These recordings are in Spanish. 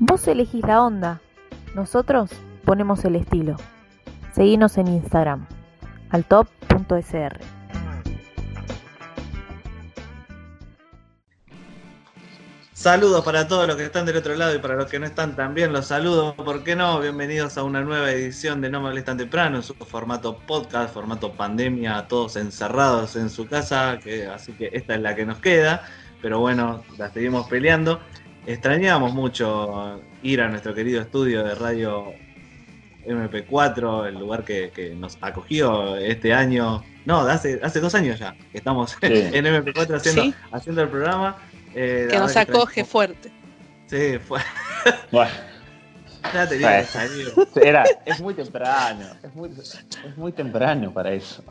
Vos elegís la onda, nosotros ponemos el estilo. Seguinos en Instagram, altop.sr. Saludos para todos los que están del otro lado y para los que no están también los saludos, ¿por qué no? Bienvenidos a una nueva edición de No me tan temprano, en su formato podcast, formato pandemia, todos encerrados en su casa, que, así que esta es la que nos queda, pero bueno, la seguimos peleando. Extrañábamos mucho ir a nuestro querido estudio de radio MP4, el lugar que, nos acogió este año, no, hace, hace dos años ya, que estamos en MP4 haciendo, haciendo el programa. Eh, que nos acoge fuerte. Sí, fue. Bueno. Ya tenía Era, es muy temprano, es muy, es muy temprano para eso.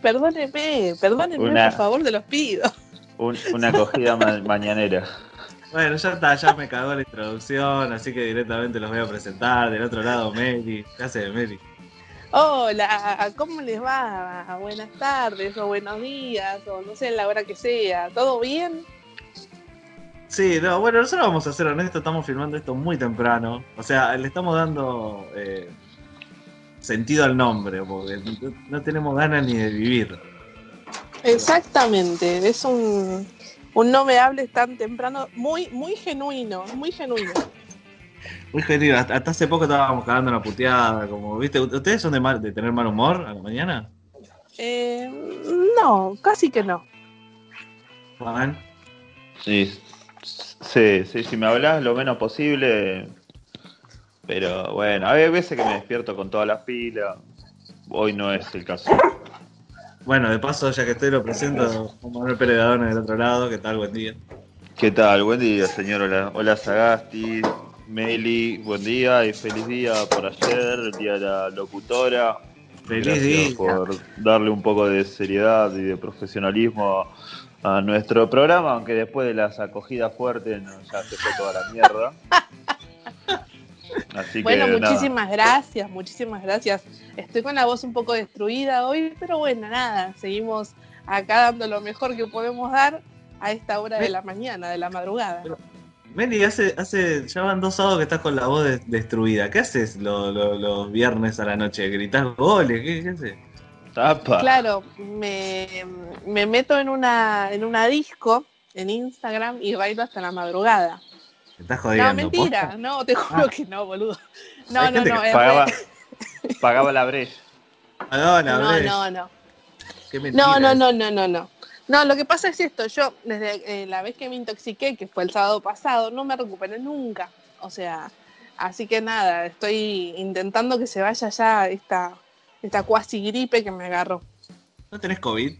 Perdóneme, perdónenme, por favor, te los pido. una acogida mañanera. Bueno, ya está, ya me cagó la introducción, así que directamente los voy a presentar. Del otro lado, Mary. ¿Qué hace, Mary? Hola, ¿cómo les va? Buenas tardes o buenos días o no sé, la hora que sea. ¿Todo bien? Sí, no, bueno, nosotros vamos a ser honestos, estamos filmando esto muy temprano. O sea, le estamos dando eh, sentido al nombre, porque no tenemos ganas ni de vivir. Exactamente, es un, un no me hables tan temprano, muy, muy genuino, muy genuino. Muy genuino, hasta, hace poco estábamos cagando una puteada, como, ¿viste? ¿Ustedes son de, mal, de tener mal humor a la mañana? Eh, no, casi que no. ¿Juan? Sí, sí, sí, si me hablas lo menos posible, pero bueno, hay veces que me despierto con todas las pilas, hoy no es el caso. Bueno, de paso, ya que estoy, lo presento Juan Manuel Pérez del otro lado. ¿Qué tal? Buen día. ¿Qué tal? Buen día, señor. Hola, hola Sagasti, Meli, buen día y feliz día por ayer, el día de la locutora. Feliz día. por darle un poco de seriedad y de profesionalismo a nuestro programa, aunque después de las acogidas fuertes ya se fue toda la mierda. bueno, muchísimas gracias, muchísimas gracias. Estoy con la voz un poco destruida hoy, pero bueno, nada, seguimos acá dando lo mejor que podemos dar a esta hora de la mañana, de la madrugada. Meli, hace, hace, ya van dos sábados que estás con la voz destruida. ¿Qué haces los viernes a la noche? ¿Gritas goles? ¿Qué, haces? Claro, me, me, meto en una, en una disco en Instagram y bailo hasta la madrugada estás jodiendo. No, mentira, no, te juro ah. que no, boludo. No, no, no. Pagaba, pagaba la brecha. Pagaba la no, no, no. no, no, no, no, no, no. No, lo que pasa es esto, yo desde eh, la vez que me intoxiqué, que fue el sábado pasado, no me recuperé nunca. O sea, así que nada, estoy intentando que se vaya ya esta, esta cuasi gripe que me agarró. ¿No tenés COVID?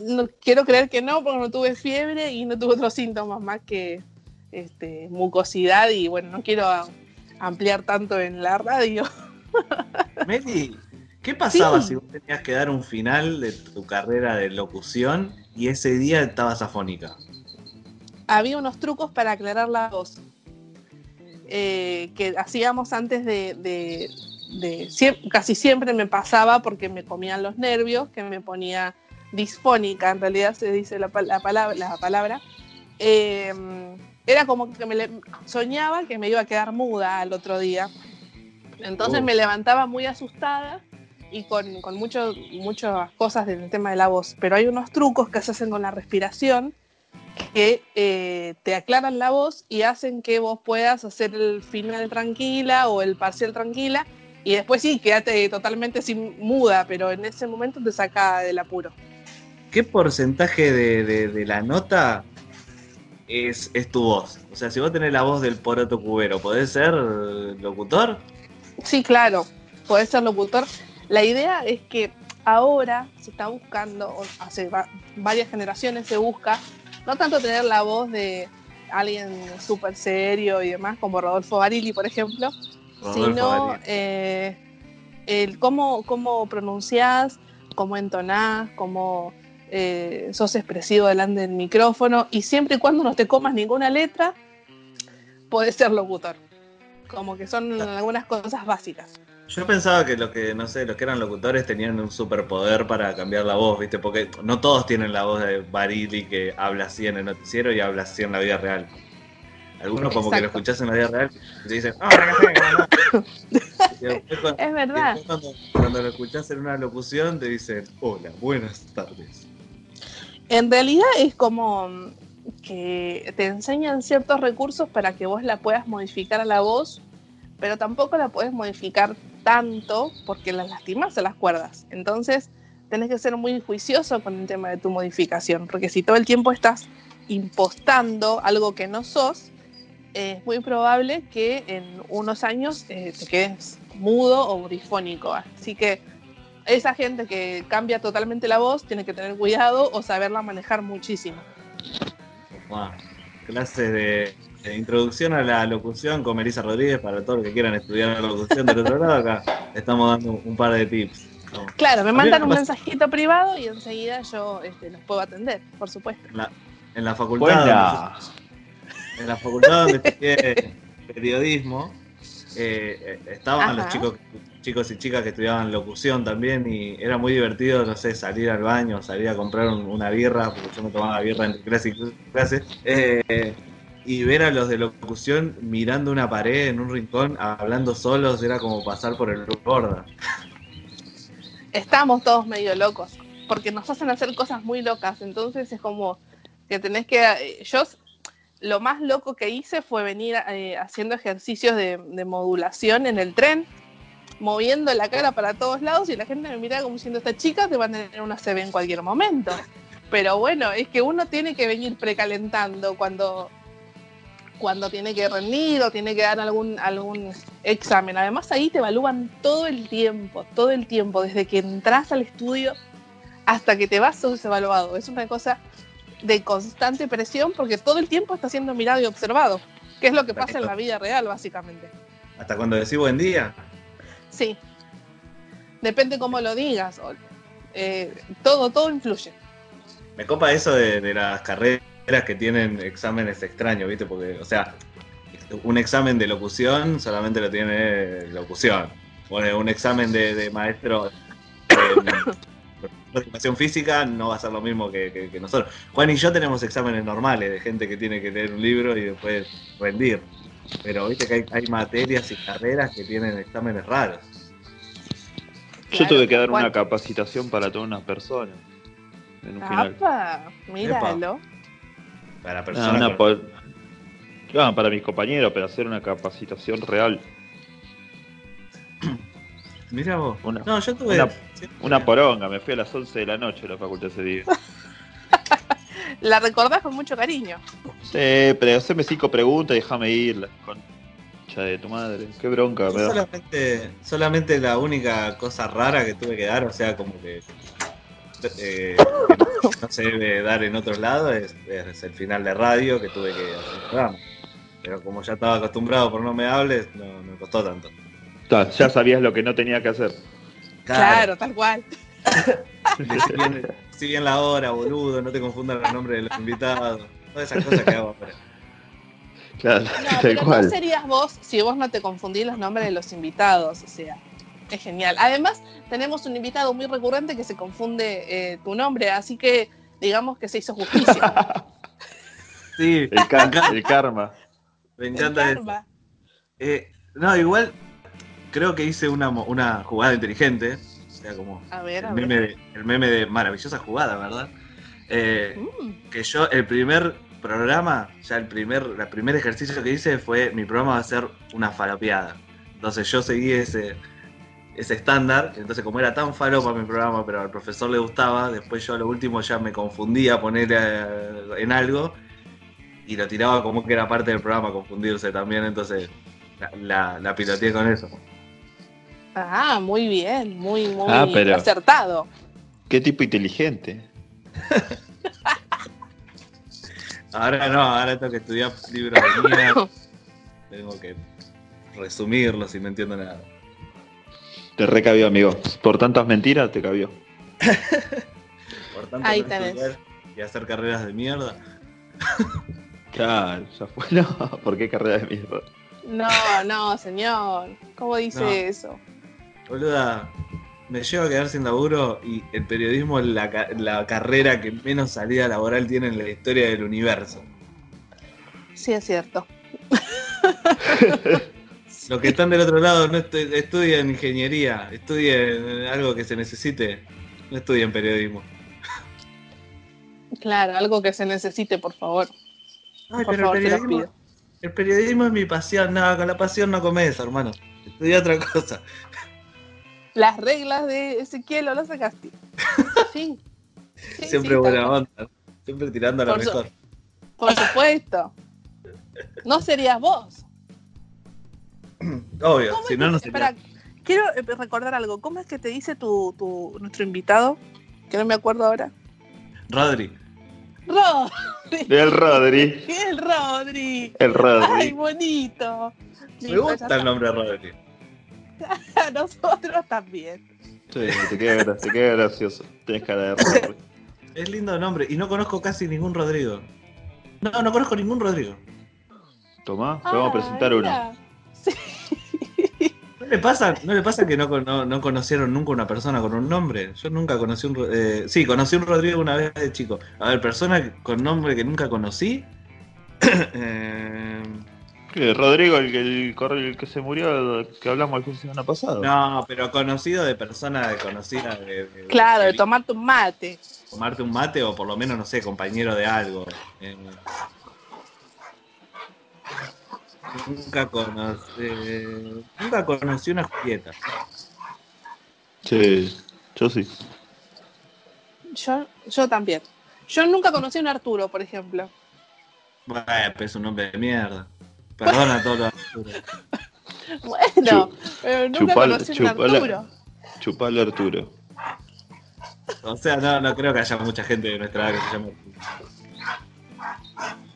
No, quiero creer que no, porque no tuve fiebre y no tuve otros síntomas más que, este, mucosidad y bueno, no quiero ampliar tanto en la radio. Meli, ¿qué pasaba si vos tenías que dar un final de tu carrera de locución y ese día estabas afónica? Había unos trucos para aclarar la voz eh, que hacíamos antes de, casi siempre me pasaba porque me comían los nervios, que me ponía disfónica, en realidad se dice la, palabra, la palabra. Eh, era como que me soñaba que me iba a quedar muda al otro día. Entonces me levantaba muy asustada y con, con muchas cosas del tema de la voz. Pero hay unos trucos que se hacen con la respiración que eh, te aclaran la voz y hacen que vos puedas hacer el final tranquila o el parcial tranquila. Y después sí, quédate totalmente sin muda, pero en ese momento te saca del apuro. ¿Qué porcentaje de, de la nota es, tu voz. O sea, si vos tenés la voz del poroto cubero, ¿podés ser locutor? Sí, claro, podés ser locutor. La idea es que ahora se está buscando, hace varias generaciones se busca, no tanto tener la voz de alguien súper serio y demás, como Rodolfo Barili, por ejemplo, sino eh, el cómo, cómo pronunciás, cómo entonás, cómo eh, sos expresivo delante del micrófono y siempre y cuando no te comas ninguna letra, podés ser locutor. Como que son algunas cosas básicas. Yo pensaba que los que, no sé, los que eran locutores tenían un superpoder para cambiar la voz, ¿viste? Porque no todos tienen la voz de Barili que habla así en el noticiero y habla así en la vida real. Algunos como que lo escuchás en la vida real y te dicen, "Ah, la café, ¿cómo andás?". Y después cuando- Es verdad. cuando, cuando lo escuchás en una locución te dicen, hola, buenas tardes. En realidad es como mm, que te enseñan ciertos recursos para que vos la puedas modificar a la voz, pero tampoco la puedes modificar tanto porque las lastimas a las cuerdas. Entonces, tenés que ser muy juicioso con el tema de tu modificación, porque si todo el tiempo estás impostando algo que no sos, es muy probable que en unos años eh, te quedes mudo o brifónico. Así que esa gente que cambia totalmente la voz tiene que tener cuidado o saberla manejar muchísimo. Bueno, clases de, de introducción a la locución con Melissa Rodríguez para todos los que quieran estudiar la locución del otro lado. Acá estamos dando un par de tips. Claro, me mandan un mensajito privado y enseguida yo este, los puedo atender, por supuesto. En la, en la facultad. Buena. en la facultad donde estudié periodismo, eh, eh, estaban Ajá. los chicos, chicos y chicas que estudiaban locución también y era muy divertido, no sé, salir al baño, salir a comprar un- una birra, porque yo me tomaba birra entre clase y clase, eh, y ver a los de locución mirando una pared en un rincón, hablando solos, era como pasar por el borda. Estamos todos medio locos, porque nos hacen hacer cosas muy locas, entonces es como que tenés que... eh, Yo lo más loco que hice fue venir eh, haciendo ejercicios de modulación en el tren, moviendo la cara para todos lados y la gente me miraba como diciendo, esta chica te va a tener una CB en cualquier momento. Pero bueno, es que uno tiene que venir precalentando cuando, cuando tiene que rendir o tiene que dar algún, algún examen. Además ahí te evalúan todo el tiempo, todo el tiempo, desde que entras al estudio hasta que te vas sos evaluado. Es una cosa de constante presión porque todo el tiempo está siendo mirado y observado, que es lo que pasa en la vida real básicamente. Hasta cuando decís buen día, Sí, depende cómo lo digas. o- eh, todo, todo influye. Me copa eso de, las carreras que tienen exámenes extraños, ¿viste? Porque, o sea, un examen de locución solamente lo tiene locución. Bueno, un examen de, maestro de educación física no va a ser lo mismo que, que- que nosotros. Juan y yo tenemos exámenes normales de gente que tiene que leer un libro y después rendir. Pero viste que hay, hay materias y carreras que tienen exámenes raros. Yo Claro, tuve que dar una capacitación para todas unas personas. En un final. ¡Apa! Míralo. Para Ah, personas una con- po- Ah, para mis compañeros, pero hacer una capacitación real. Mirá vos. Una- no, yo tuve. una- Una poronga, me fui a las 11 de la noche a la facultad ese día. La recordás con mucho cariño. Sí, pero haceme cinco preguntas y déjame ir, la concha de tu madre. Qué bronca, da. solamente, solamente la única cosa rara que tuve que dar, o sea, como que, eh, que no se debe dar en otros lados, es, es el final de radio que tuve que hacer. Pero como ya estaba acostumbrado por no me hables, no no me costó tanto. Ta, Ya sabías lo que no tenía que hacer. Claro, tal cual. Decí bien, la hora, boludo, no te confundan los nombres de los invitados. Todas esas cosas que hago ahora. Claro, No, tal pero no cual. serías vos si vos no te confundís los nombres de los invitados, o sea, es genial. Además, tenemos un invitado muy recurrente que se confunde eh, tu nombre, así que digamos que se hizo justicia. Sí, El, ca- el karma. me El encanta eso. karma. Eh, no, igual creo que hice una, mo- una jugada inteligente. Como A ver, a el ver. meme, de, el meme de maravillosa jugada, ¿verdad? Eh, Mm, que yo, el primer programa, ya el primer, el primer ejercicio que hice fue mi programa va a ser una falopeada. Entonces yo seguí ese, ese estándar. Entonces, como era tan falopa mi programa, pero al profesor le gustaba, después yo a lo último ya me confundía a poner eh, en algo y lo tiraba como que era parte del programa, confundirse también. Entonces, la, la, la piloteé con eso. Ah, muy bien, muy, muy Ah, pero- acertado. Qué tipo inteligente. Ahora no, ahora tengo que estudiar libros de mierda. Tengo que resumirlos y no entiendo nada. Te recabió, amigo. Por tantas mentiras, te cabió. Por tanto, Ahí no tenés. estudiar y hacer carreras de mierda. Claro, ya fue. No, ¿por qué carrera de mierda? No, no, señor. ¿Cómo dice No. eso? Boluda, me llevo a quedar sin laburo y el periodismo es la, la carrera que menos salida laboral tiene en la historia del universo. Sí, es cierto. Los que están del otro lado no estu- estudian ingeniería, estudien algo que se necesite, no estudien periodismo. Claro, algo que se necesite, por favor. Ay, por pero favor, el te periodismo, pido. el periodismo es mi pasión, no, con la pasión no comes, hermano. Estudia otra cosa. Las reglas de Ezequiel, ¿o lo sacaste? Sí. Sí, Siempre sí, buena onda, siempre tirando a lo su- mejor. Por supuesto. No serías vos. Obvio, ¿Cómo si no, no sería. espera, quiero eh, recordar algo. ¿Cómo es que te dice tu, tu nuestro invitado? Que no me acuerdo ahora. Rodri, Rodri. El Rodri. El Rodri. El Ay, Rodri. bonito. me Listo, gusta el nombre Rodri. Está. Nosotros también. Sí, te queda, gra- te queda gracioso. Tienes cara de Rodri. Es lindo nombre y no conozco casi ningún Rodrigo. No, no conozco ningún Rodrigo. Tomá, te vamos a presentar Ay, uno. mira. Sí. ¿No le pasa, no, le pasa que no, no, no conocieron nunca una persona con un nombre? Yo nunca conocí un... Eh, sí, conocí un Rodrigo una vez de chico. A ver, persona con nombre que nunca conocí. Eh, ¿Qué? Rodrigo, el, que- el, el que se murió, que hablamos el fin de semana pasado. no, pero conocido de persona de conocida. De, de- Claro, de de tomarte un mate. tomarte un mate o por lo menos, no sé, compañero de algo. Eh, nunca conocí... nunca conocí una Julieta. Sí, yo sí. Yo, yo también. Yo nunca conocí a un Arturo, por ejemplo. Bueno, es un nombre de mierda. Perdona a todos los Arturos. Bueno, pero nunca chupal- conocí a un chupala. Arturo. Chupalo Arturo. O sea, no, no creo que haya mucha gente de nuestra edad que se llame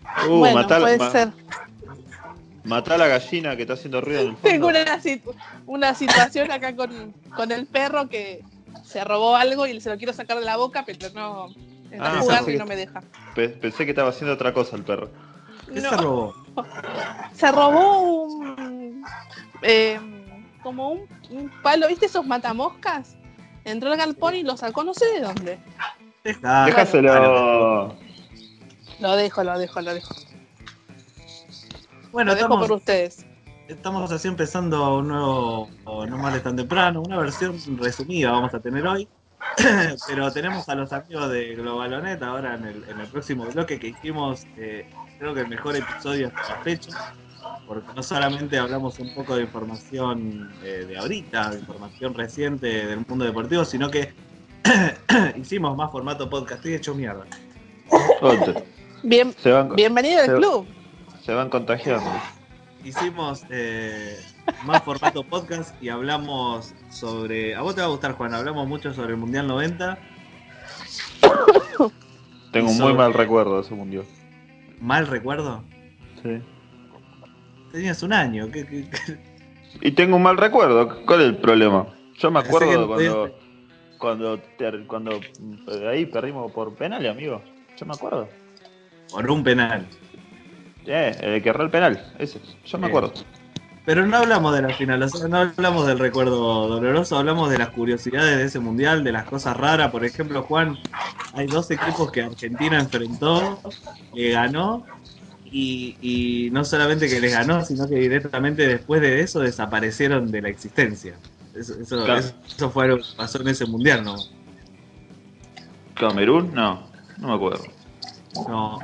Arturo. Uh, bueno, matá, puede ma- ser. matá a la gallina que está haciendo ruido en el fondo. Tengo una, situ- una situación acá con, con el perro que se robó algo y se lo quiero sacar de la boca, pero no. Está Ah, jugando pensé y que- no me deja. Pe- Pensé que estaba haciendo otra cosa el perro. ¿Qué No. se robó? Se robó un. eh, como un, un palo, ¿viste esos matamoscas? Entró al galpón y lo sacó, no sé de dónde. Dejá- Déjaselo. Lo dejo, lo dejo, lo dejo. Bueno, Lo dejo estamos, por ustedes. estamos así empezando un nuevo No Males Tan Temprano, una versión resumida vamos a tener hoy. Pero tenemos a los amigos de Globalonet ahora en el, en el próximo bloque que hicimos, eh, creo que el mejor episodio hasta la fecha, porque no solamente hablamos un poco de información eh, de ahorita, de información reciente del mundo deportivo, sino que hicimos más formato podcast. Estoy hecho mierda. Bien, Se van, bienvenido al Se- club. se van contagiando. hicimos eh, más formato podcast y hablamos sobre. A vos te va a gustar, Juan. Hablamos mucho sobre el Mundial 90. Tengo un muy mal recuerdo de ese mundial. Mal recuerdo. Sí. Tenías un año. ¿qué- qué- qué? Y tengo un mal recuerdo. ¿Cuál es el problema? Yo me acuerdo no cuando, cuando, mm, ahí perdimos por penal, amigo. Yo me acuerdo. Por un penal. Eh, el que erró el penal, ese. Yo me Bien. acuerdo. Pero no hablamos de la final, o sea, no hablamos del recuerdo doloroso, hablamos de las curiosidades de ese mundial, de las cosas raras. Por ejemplo, Juan, hay dos equipos que Argentina enfrentó, le ganó, y, y no solamente que les ganó, sino que directamente después de eso desaparecieron de la existencia. Eso, eso, Claro. eso fue algo que pasó en ese mundial, ¿no? ¿Camerún? No, no me acuerdo. no.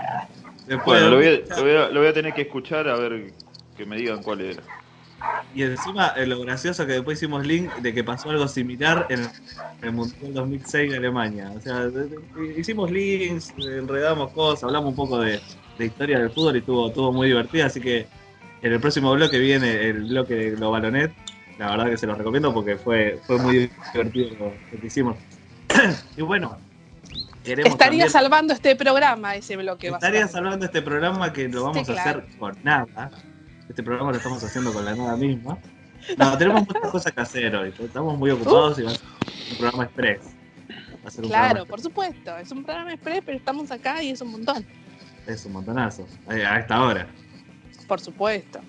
Después, Bueno, lo voy, a, lo, voy a, lo voy a tener que escuchar a ver que me digan cuál era. Y encima, eh, lo gracioso que después hicimos link de que pasó algo similar en el Mundial 2006 de Alemania. O sea, de- de- hicimos links, enredamos cosas, hablamos un poco de, de historia del fútbol y estuvo, estuvo muy divertido. Así que en el próximo bloque viene el bloque de Globalonet. La verdad que se los recomiendo porque fue, fue muy divertido lo, que hicimos. y bueno, queremos Estaría también- salvando este programa, ese bloque. Estaría salvando este programa que lo vamos Sí, a hacer con nada. Este programa lo estamos haciendo con la nada misma. No, tenemos muchas cosas que hacer hoy. Estamos muy ocupados y va a ser un programa express. Va a ser un Claro, por supuesto. Es un programa express, pero estamos acá y es un montón. Es un montonazo. eh, A esta hora. Por supuesto.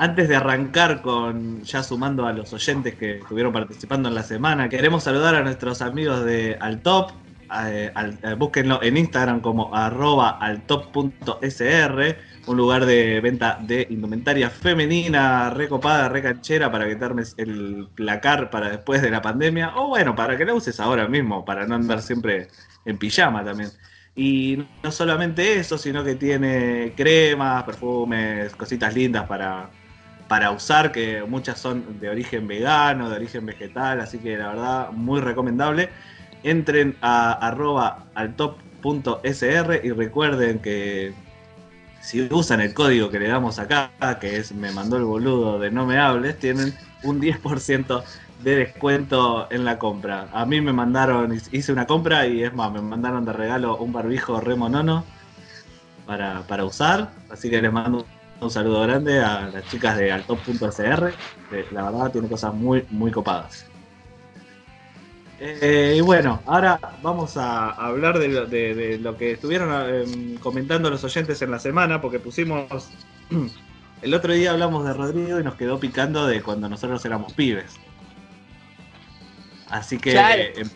Antes de arrancar con, ya sumando a los oyentes que estuvieron participando en la semana, queremos saludar a nuestros amigos de Altop. eh, al- eh, búsquenlo en Instagram como arroba altop.sr. un lugar de venta de indumentaria femenina, recopada, recanchera, para que te armes el placar para después de la pandemia, o bueno, para que la uses ahora mismo, para no andar siempre en pijama también. Y no solamente eso, sino que tiene cremas, perfumes, cositas lindas para, para usar, que muchas son de origen vegano, de origen vegetal, así que la verdad muy recomendable. Entren a arroba al top.sr y recuerden que si usan el código que le damos acá, que es me mandó el boludo de no me hables, tienen un 10% de descuento en la compra. A mí me mandaron, hice una compra y es más, me mandaron de regalo un barbijo remonono para, para usar, así que les mando un saludo grande a las chicas de altop.sr. La verdad tiene cosas muy, muy copadas. Eh, y bueno, ahora vamos a hablar de, lo que estuvieron em, comentando los oyentes en la semana, porque pusimos. El otro día hablamos de Rodrigo y nos quedó picando de cuando nosotros éramos pibes. Así que em,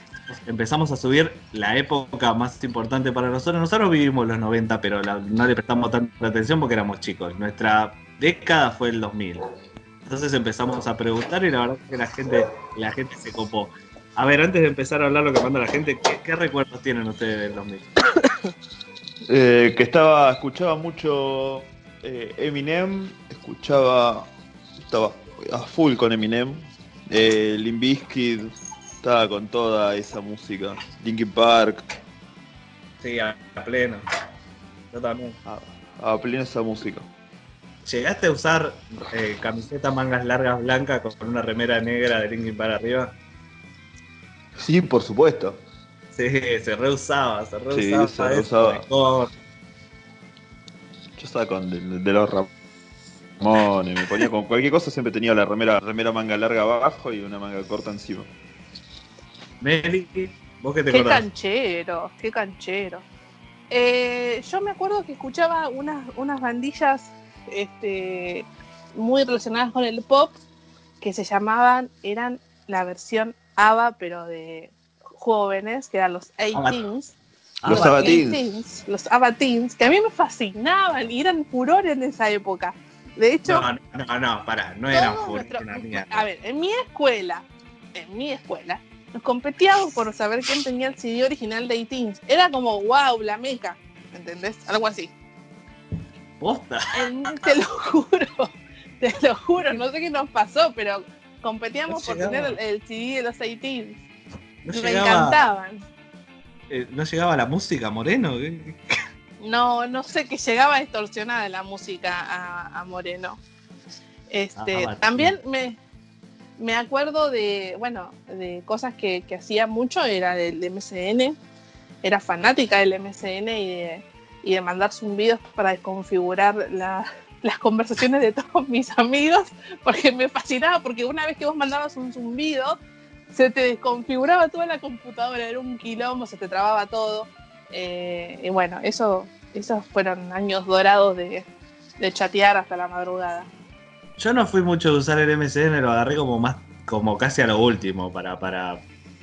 empezamos a subir la época más importante para nosotros. Nosotros vivimos los 90, pero no le prestamos tanta atención porque éramos chicos. Nuestra década fue el 2000. Entonces empezamos a preguntar y la verdad es que la gente, la gente se copó. A ver, antes de empezar a hablar lo que manda la gente, ¿qué, recuerdos tienen ustedes del 2000? Eh, que estaba, escuchaba mucho eh, Eminem, escuchaba, estaba a full con Eminem, eh, estaba con toda esa música. Linkin Park. Sí, a, pleno. Yo también. A, pleno esa música. ¿Llegaste a usar eh, camiseta mangas largas blancas con una remera negra de Linkin Park arriba? Sí, por supuesto. Sí, se reusaba, se reusaba. Sí, se reusaba. Yo estaba con de, los Ramones, me ponía con cualquier cosa, siempre tenía la remera, remera manga larga abajo y una manga corta encima. Meli, ¿vos qué te Qué canchero, qué canchero. Eh, yo me acuerdo que escuchaba unas, unas bandillas este, muy relacionadas con el pop que se llamaban, eran la versión ABBA, pero de jóvenes, que eran los A-Teens. Los ABBA Teens. Los ABBA Teens, que a mí me fascinaban y eran furor en esa época. De hecho. No, no, no, para, no eran furor. A ver, en mi escuela, en mi escuela, nos competíamos por saber quién tenía el CD original de A-Teens. Era como, wow, la meca. ¿Entendés? Algo así. ¿Posta? te lo juro. Te lo juro. No sé qué nos pasó, pero competíamos por tener el, CD de los 18 me encantaban. Eh, ¿No llegaba la música, Moreno? no, no sé, que llegaba distorsionada la música a, Moreno. Este, ah, también me, me acuerdo de, bueno, de cosas que, hacía mucho, era del MCN, era fanática del MCN y de, y de mandar zumbidos para desconfigurar la, las conversaciones de todos mis amigos, porque me fascinaba, porque una vez que vos mandabas un zumbido, se te desconfiguraba toda la computadora, era un quilombo, se te trababa todo. Eh, y bueno, eso, esos fueron años dorados de, chatear hasta la madrugada. Yo no fui mucho de usar el MSN, lo agarré como más, como casi a lo último, para, para,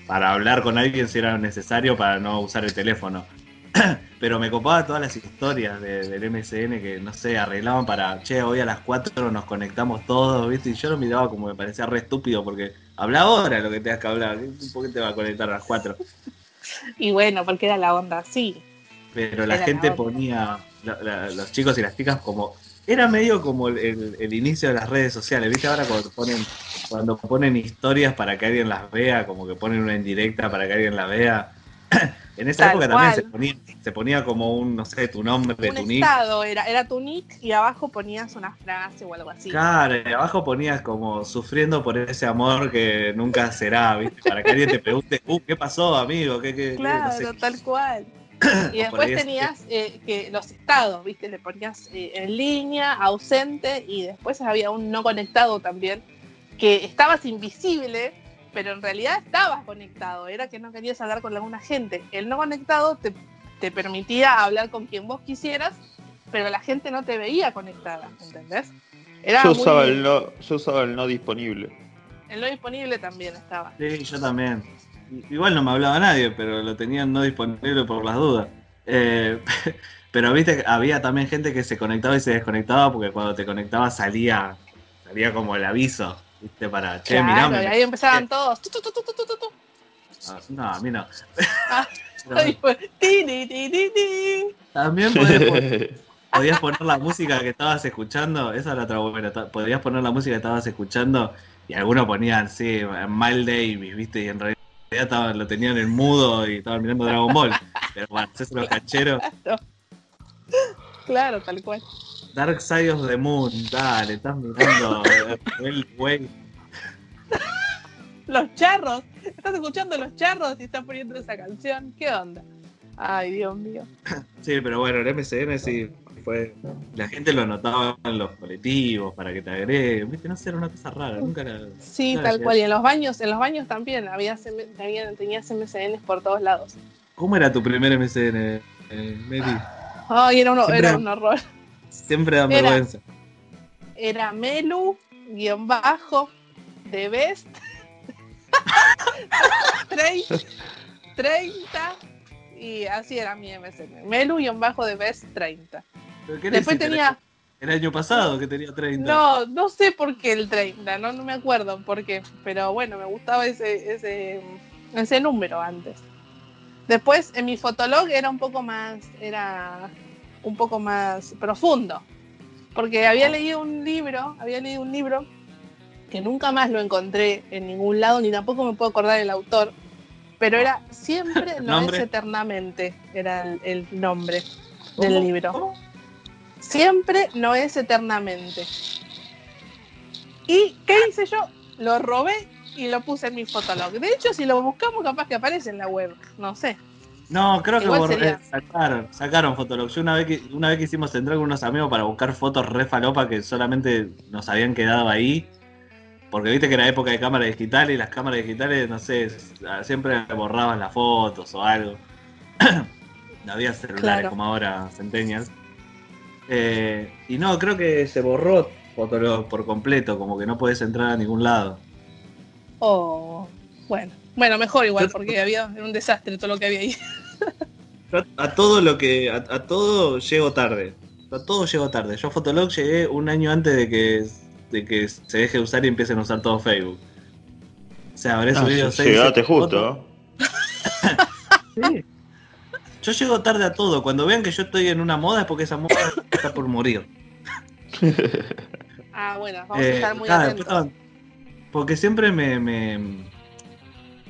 para hablar con alguien si era necesario, para no usar el teléfono. pero me copaba todas las historias del MSN que, no sé, arreglaban para, che, hoy a las 4 nos conectamos todos, ¿viste? Y yo lo miraba como me parecía re estúpido porque habla ahora lo que tengas que hablar, ¿por qué te va a conectar a las 4? Y bueno, porque era la onda así. Pero la gente ponía, los chicos y las chicas como, era medio como el, el, inicio de las redes sociales, ¿viste? Ahora cuando ponen, cuando ponen historias para que alguien las vea, como que ponen una indirecta para que alguien la vea en esa época también se ponía, como un, no sé, tu nombre, un tu nick. Era, era tu nick y abajo ponías una frase o algo así. Claro, y abajo ponías como sufriendo por ese amor que nunca será, ¿viste? Para que alguien te pregunte, uh, ¿qué pasó, amigo? ¿Qué, claro, tal cual. Y después tenías eh, que los estados, ¿viste? Le ponías eh, en línea, ausente, y después había un no conectado también, que estabas invisible, pero en realidad estabas conectado, era que no querías hablar con alguna gente. El no conectado te, permitía hablar con quien vos quisieras, pero la gente no te veía conectada, ¿entendés? yo, usaba el no, yo usaba el no disponible. El no disponible también estaba. Sí, yo también. Igual no me hablaba nadie, pero lo tenían no disponible por las dudas. Eh, Pero viste, había también gente que se conectaba y se desconectaba porque cuando te conectabas salía, salía como el aviso, viste, para, che, Claro, mirame. y ahí empezaban todos. tu, tu, tu, tu, tu. Ah, No, a mí no. Ah, también podías poner, podías poner la música que estabas escuchando, esa era otra buena, podías poner la música que estabas escuchando y algunos ponían, sí, Miles Davis, viste, y en realidad estaban- lo tenían en mudo y estaban mirando Dragon Ball. Pero bueno, haces los cacheros. Claro, tal cual. Dark Side of the Moon, dale, estás mirando eh, el güey. Los charros. Estás escuchando los charros y estás poniendo esa canción. ¿Qué onda? Ay, Dios mío. Sí, pero bueno, el MCN sí fue. La gente lo anotaba en los colectivos para que te agreguen. Viste, no sé, era una cosa rara, nunca era. Sí, tal cual. Y en los baños, en los baños también había CM tenía- tenías MCNs por todos lados. ¿Cómo era tu primer MCN, eh, Meli? Ay, era, uno, Siempre- era un horror. Siempre dan Era- vergüenza. Era Melu, guion bajo, de Best. 30, 30 y así era mi MSN. Melu, guion bajo, de Best 30. ¿Pero qué Después tenía, año- El año pasado que tenía 30. no, no sé por qué el 30, no, no me acuerdo por qué, pero bueno, me gustaba ese, ese, ese número antes. Después en mi fotolog era un poco más, era un poco más profundo, porque había leído un libro, había leído un libro que nunca más lo encontré en ningún lado, ni tampoco me puedo acordar el autor, pero era siempre no es eternamente, era el, el nombre ¿Cómo? del libro. ¿Cómo? Siempre no es eternamente. ¿Y qué hice yo? Lo robé y lo puse en mi fotolog. De hecho, si lo buscamos, capaz que aparece en la web. No sé. No, creo que borré- sacaron, sacaron Fotolog. Yo una vez que una vez que hicimos entrar con unos amigos para buscar fotos re falopa que solamente nos habían quedado ahí. Porque viste que era época de cámara digital y las cámaras digitales, no sé, siempre borraban las fotos o algo. no había celulares Claro. como ahora, centenias. Eh, y no, creo que se borró Fotolog por completo, como que no puedes entrar a ningún lado. Oh, bueno. Bueno, mejor igual, porque había era un desastre todo lo que había ahí. Yo a todo lo que. A, a todo llego tarde. A todo llego tarde. Yo a Fotolog llegué un año antes de que, de que se deje de usar y empiecen a usar todo Facebook. O sea, habré Ah, subido seis, llegaste justo. Sí. Yo llego tarde a todo. Cuando vean que yo estoy en una moda es porque esa moda está por morir. Ah, bueno, vamos a Eh, estar muy nada, atentos. después- porque siempre me, me,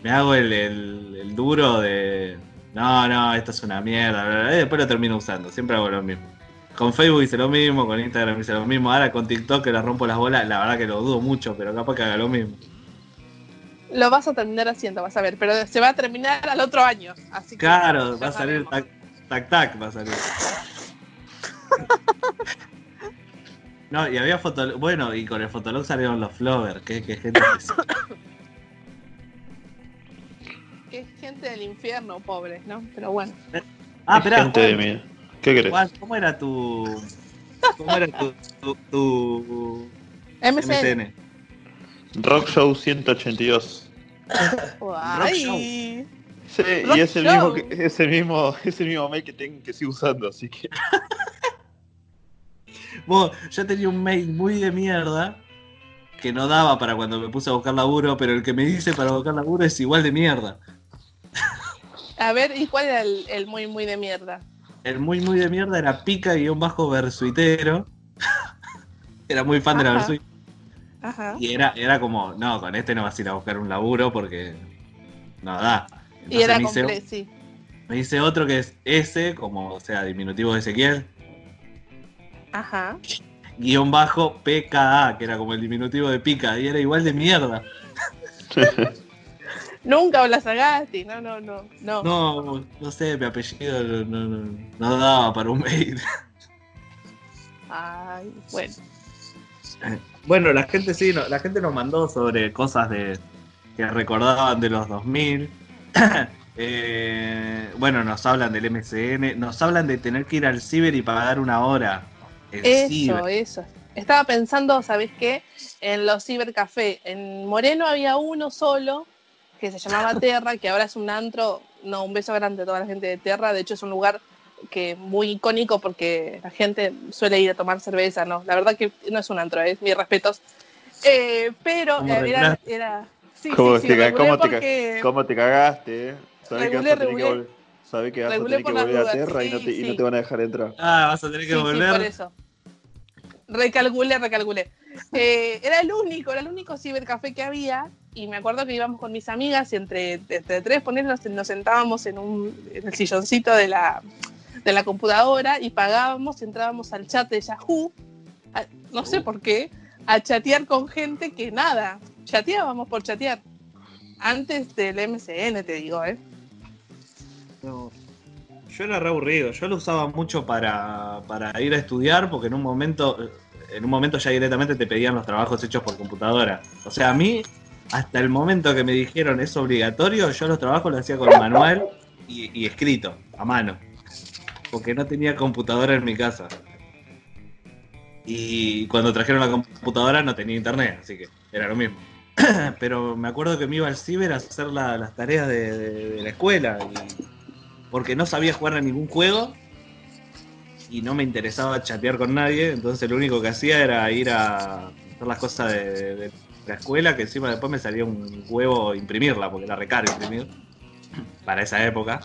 me hago el, el- el duro de no, no, esto es una mierda, bla, bla, bla, y después lo termino usando, siempre hago lo mismo. Con Facebook hice lo mismo, con Instagram hice lo mismo, ahora con TikTok que la rompo las bolas, la verdad que lo dudo mucho, pero capaz que haga lo mismo. Lo vas a terminar haciendo, vas a ver, pero se va a terminar al otro año. Así que Claro, va a salir tac, tac, tac, va a salir. No, y había fotolog, bueno, y con el fotolog salieron los Flover, que, que gente que es gente del infierno, pobres, ¿no? Pero bueno. Ah, Es esperá, gente de Juan, mí. ¿Qué querés? Juan, ¿cómo era tu. ¿Cómo era tu. tu, tu MCN. MCN? Rock Show 182. Ay. Sí, Rock y es el, mismo que- es el mismo es el mismo mail que tengo que sigo usando, así que Vos, yo tenía un mail muy de mierda que no daba para cuando me puse a buscar laburo, pero el que me dice para buscar laburo es igual de mierda. A ver, ¿y cuál era el, el muy, muy de mierda? El muy, muy de mierda era pica-versuitero. era muy fan de la. Versuit. Ajá. Y era, era como, no, con este no vas a ir a buscar un laburo porque no da. Y era me hice- completo, sí. Me dice otro que es S, como o sea, diminutivo de Ezequiel, Ajá. guion bajo PKA, que era como el diminutivo de pica, y era igual de mierda. Nunca hablas a Gasti, no, no, no. No. No, no sé, mi apellido no, no- no- no daba para un mail. Ay, bueno. Bueno, la gente sí, no- la gente nos mandó sobre cosas de que recordaban de los 2000. Eh, bueno, nos hablan del MCN, nos hablan de tener que ir al ciber y pagar una hora. El Eso, ciber. eso. Estaba pensando, ¿sabes qué? En los cibercafé. En Moreno había uno solo que se llamaba Terra, que ahora es un antro. No, un beso grande a toda la gente de Terra. De hecho, es un lugar que muy icónico porque la gente suele ir a tomar cerveza, ¿no? La verdad que no es un antro, es mis respetos. Eh, pero ¿Cómo era, era- sí, ¿Cómo, sí, sí, te, cómo te cómo te cagaste? eh? Sabés Regulé, que regulé. Sabés que vas a tener que volver a tierra y, no sí, te, y no sí. te van a dejar entrar. Ah, vas a tener que Sí, sí, volver. por eso. Recalculé, recalculé. Eh, era el único, era el único cibercafé que había. Y me acuerdo que íbamos con mis amigas y entre, entre tres ponernos, nos sentábamos en, un, en el silloncito de la, de la computadora y pagábamos y entrábamos al chat de Yahoo, a- no sé por qué, a chatear con gente que nada, chateábamos por chatear. Antes del MCN, te digo, ¿eh? No. Yo era re aburrido, yo lo usaba mucho para, para ir a estudiar porque en un momento en un momento ya directamente te pedían los trabajos hechos por computadora. O sea, a mí hasta el momento que me dijeron es obligatorio, yo los trabajos los hacía con manual y, escrito, a mano. Porque no tenía computadora en mi casa. Y cuando trajeron la computadora no tenía internet, así que era lo mismo. Pero me acuerdo que me iba al ciber a hacer la- las tareas de- de la escuela. y- porque no sabía jugar a ningún juego y no me interesaba chatear con nadie. Entonces lo único que hacía era ir a hacer las cosas de, la escuela, que encima después me salía un huevo imprimirla, porque era recaro imprimir para esa época.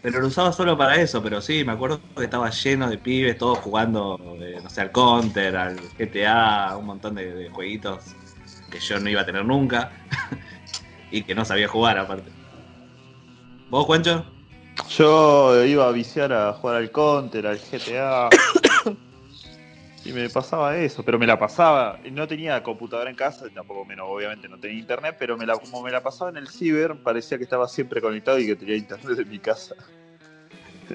Pero lo usaba solo para eso, pero sí, me acuerdo que estaba lleno de pibes, todos jugando, eh, no sé, al Counter, al GTA, un montón de jueguitos que yo no iba a tener nunca y que no sabía jugar aparte. ¿Vos, Juancho? Yo iba a viciar a jugar al Counter, al GTA. y me pasaba eso, pero me la pasaba. No tenía computadora en casa, tampoco menos, obviamente no tenía internet, pero me la, como me la pasaba en el ciber, parecía que estaba siempre conectado y que tenía internet en mi casa.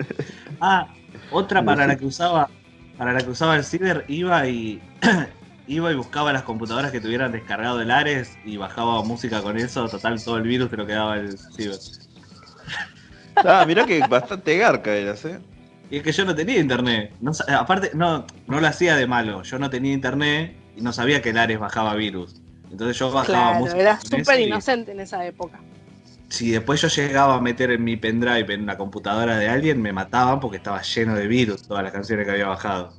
Ah, otra para la que usaba, para la que usaba el ciber, iba y iba y buscaba las computadoras que tuvieran descargado el Ares y bajaba música con eso, total todo el virus te lo quedaba el ciber. Ah, mirá que bastante garca eras, ¿eh? Y es que yo no tenía internet. No, sa- aparte, no, no lo hacía de malo. Yo no tenía internet y no sabía que el Ares bajaba virus. Entonces yo bajaba Claro, música. era súper y inocente en esa época. Si después yo llegaba a meter en mi pendrive en la computadora de alguien, me mataban porque estaba lleno de virus todas las canciones que había bajado.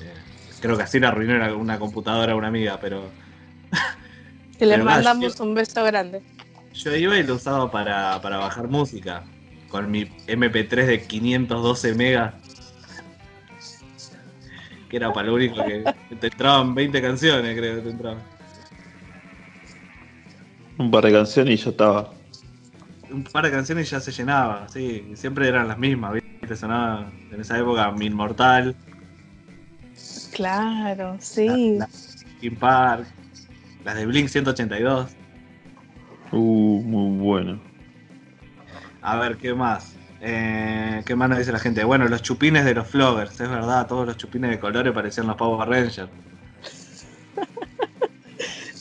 Eh, creo que así le arruiné una, una computadora a una amiga, pero Que le mandamos yo- un beso grande. yo iba y lo usaba para, para bajar música. Con mi MP3 de 512 megas. Que era para lo único que te entraban 20 canciones, creo que te entraban. Un par de canciones y yo estaba. Un par de canciones y ya se llenaba, sí. Siempre eran las mismas, ¿viste? Sonaba en esa época Mi Inmortal, Claro, sí. La- King Park, las de Blink 182. Uh, muy bueno. A ver, ¿qué más? Eh, ¿Qué más nos dice la gente? Bueno, los chupines de los floggers, es verdad, todos los chupines de colores parecían los Power Rangers.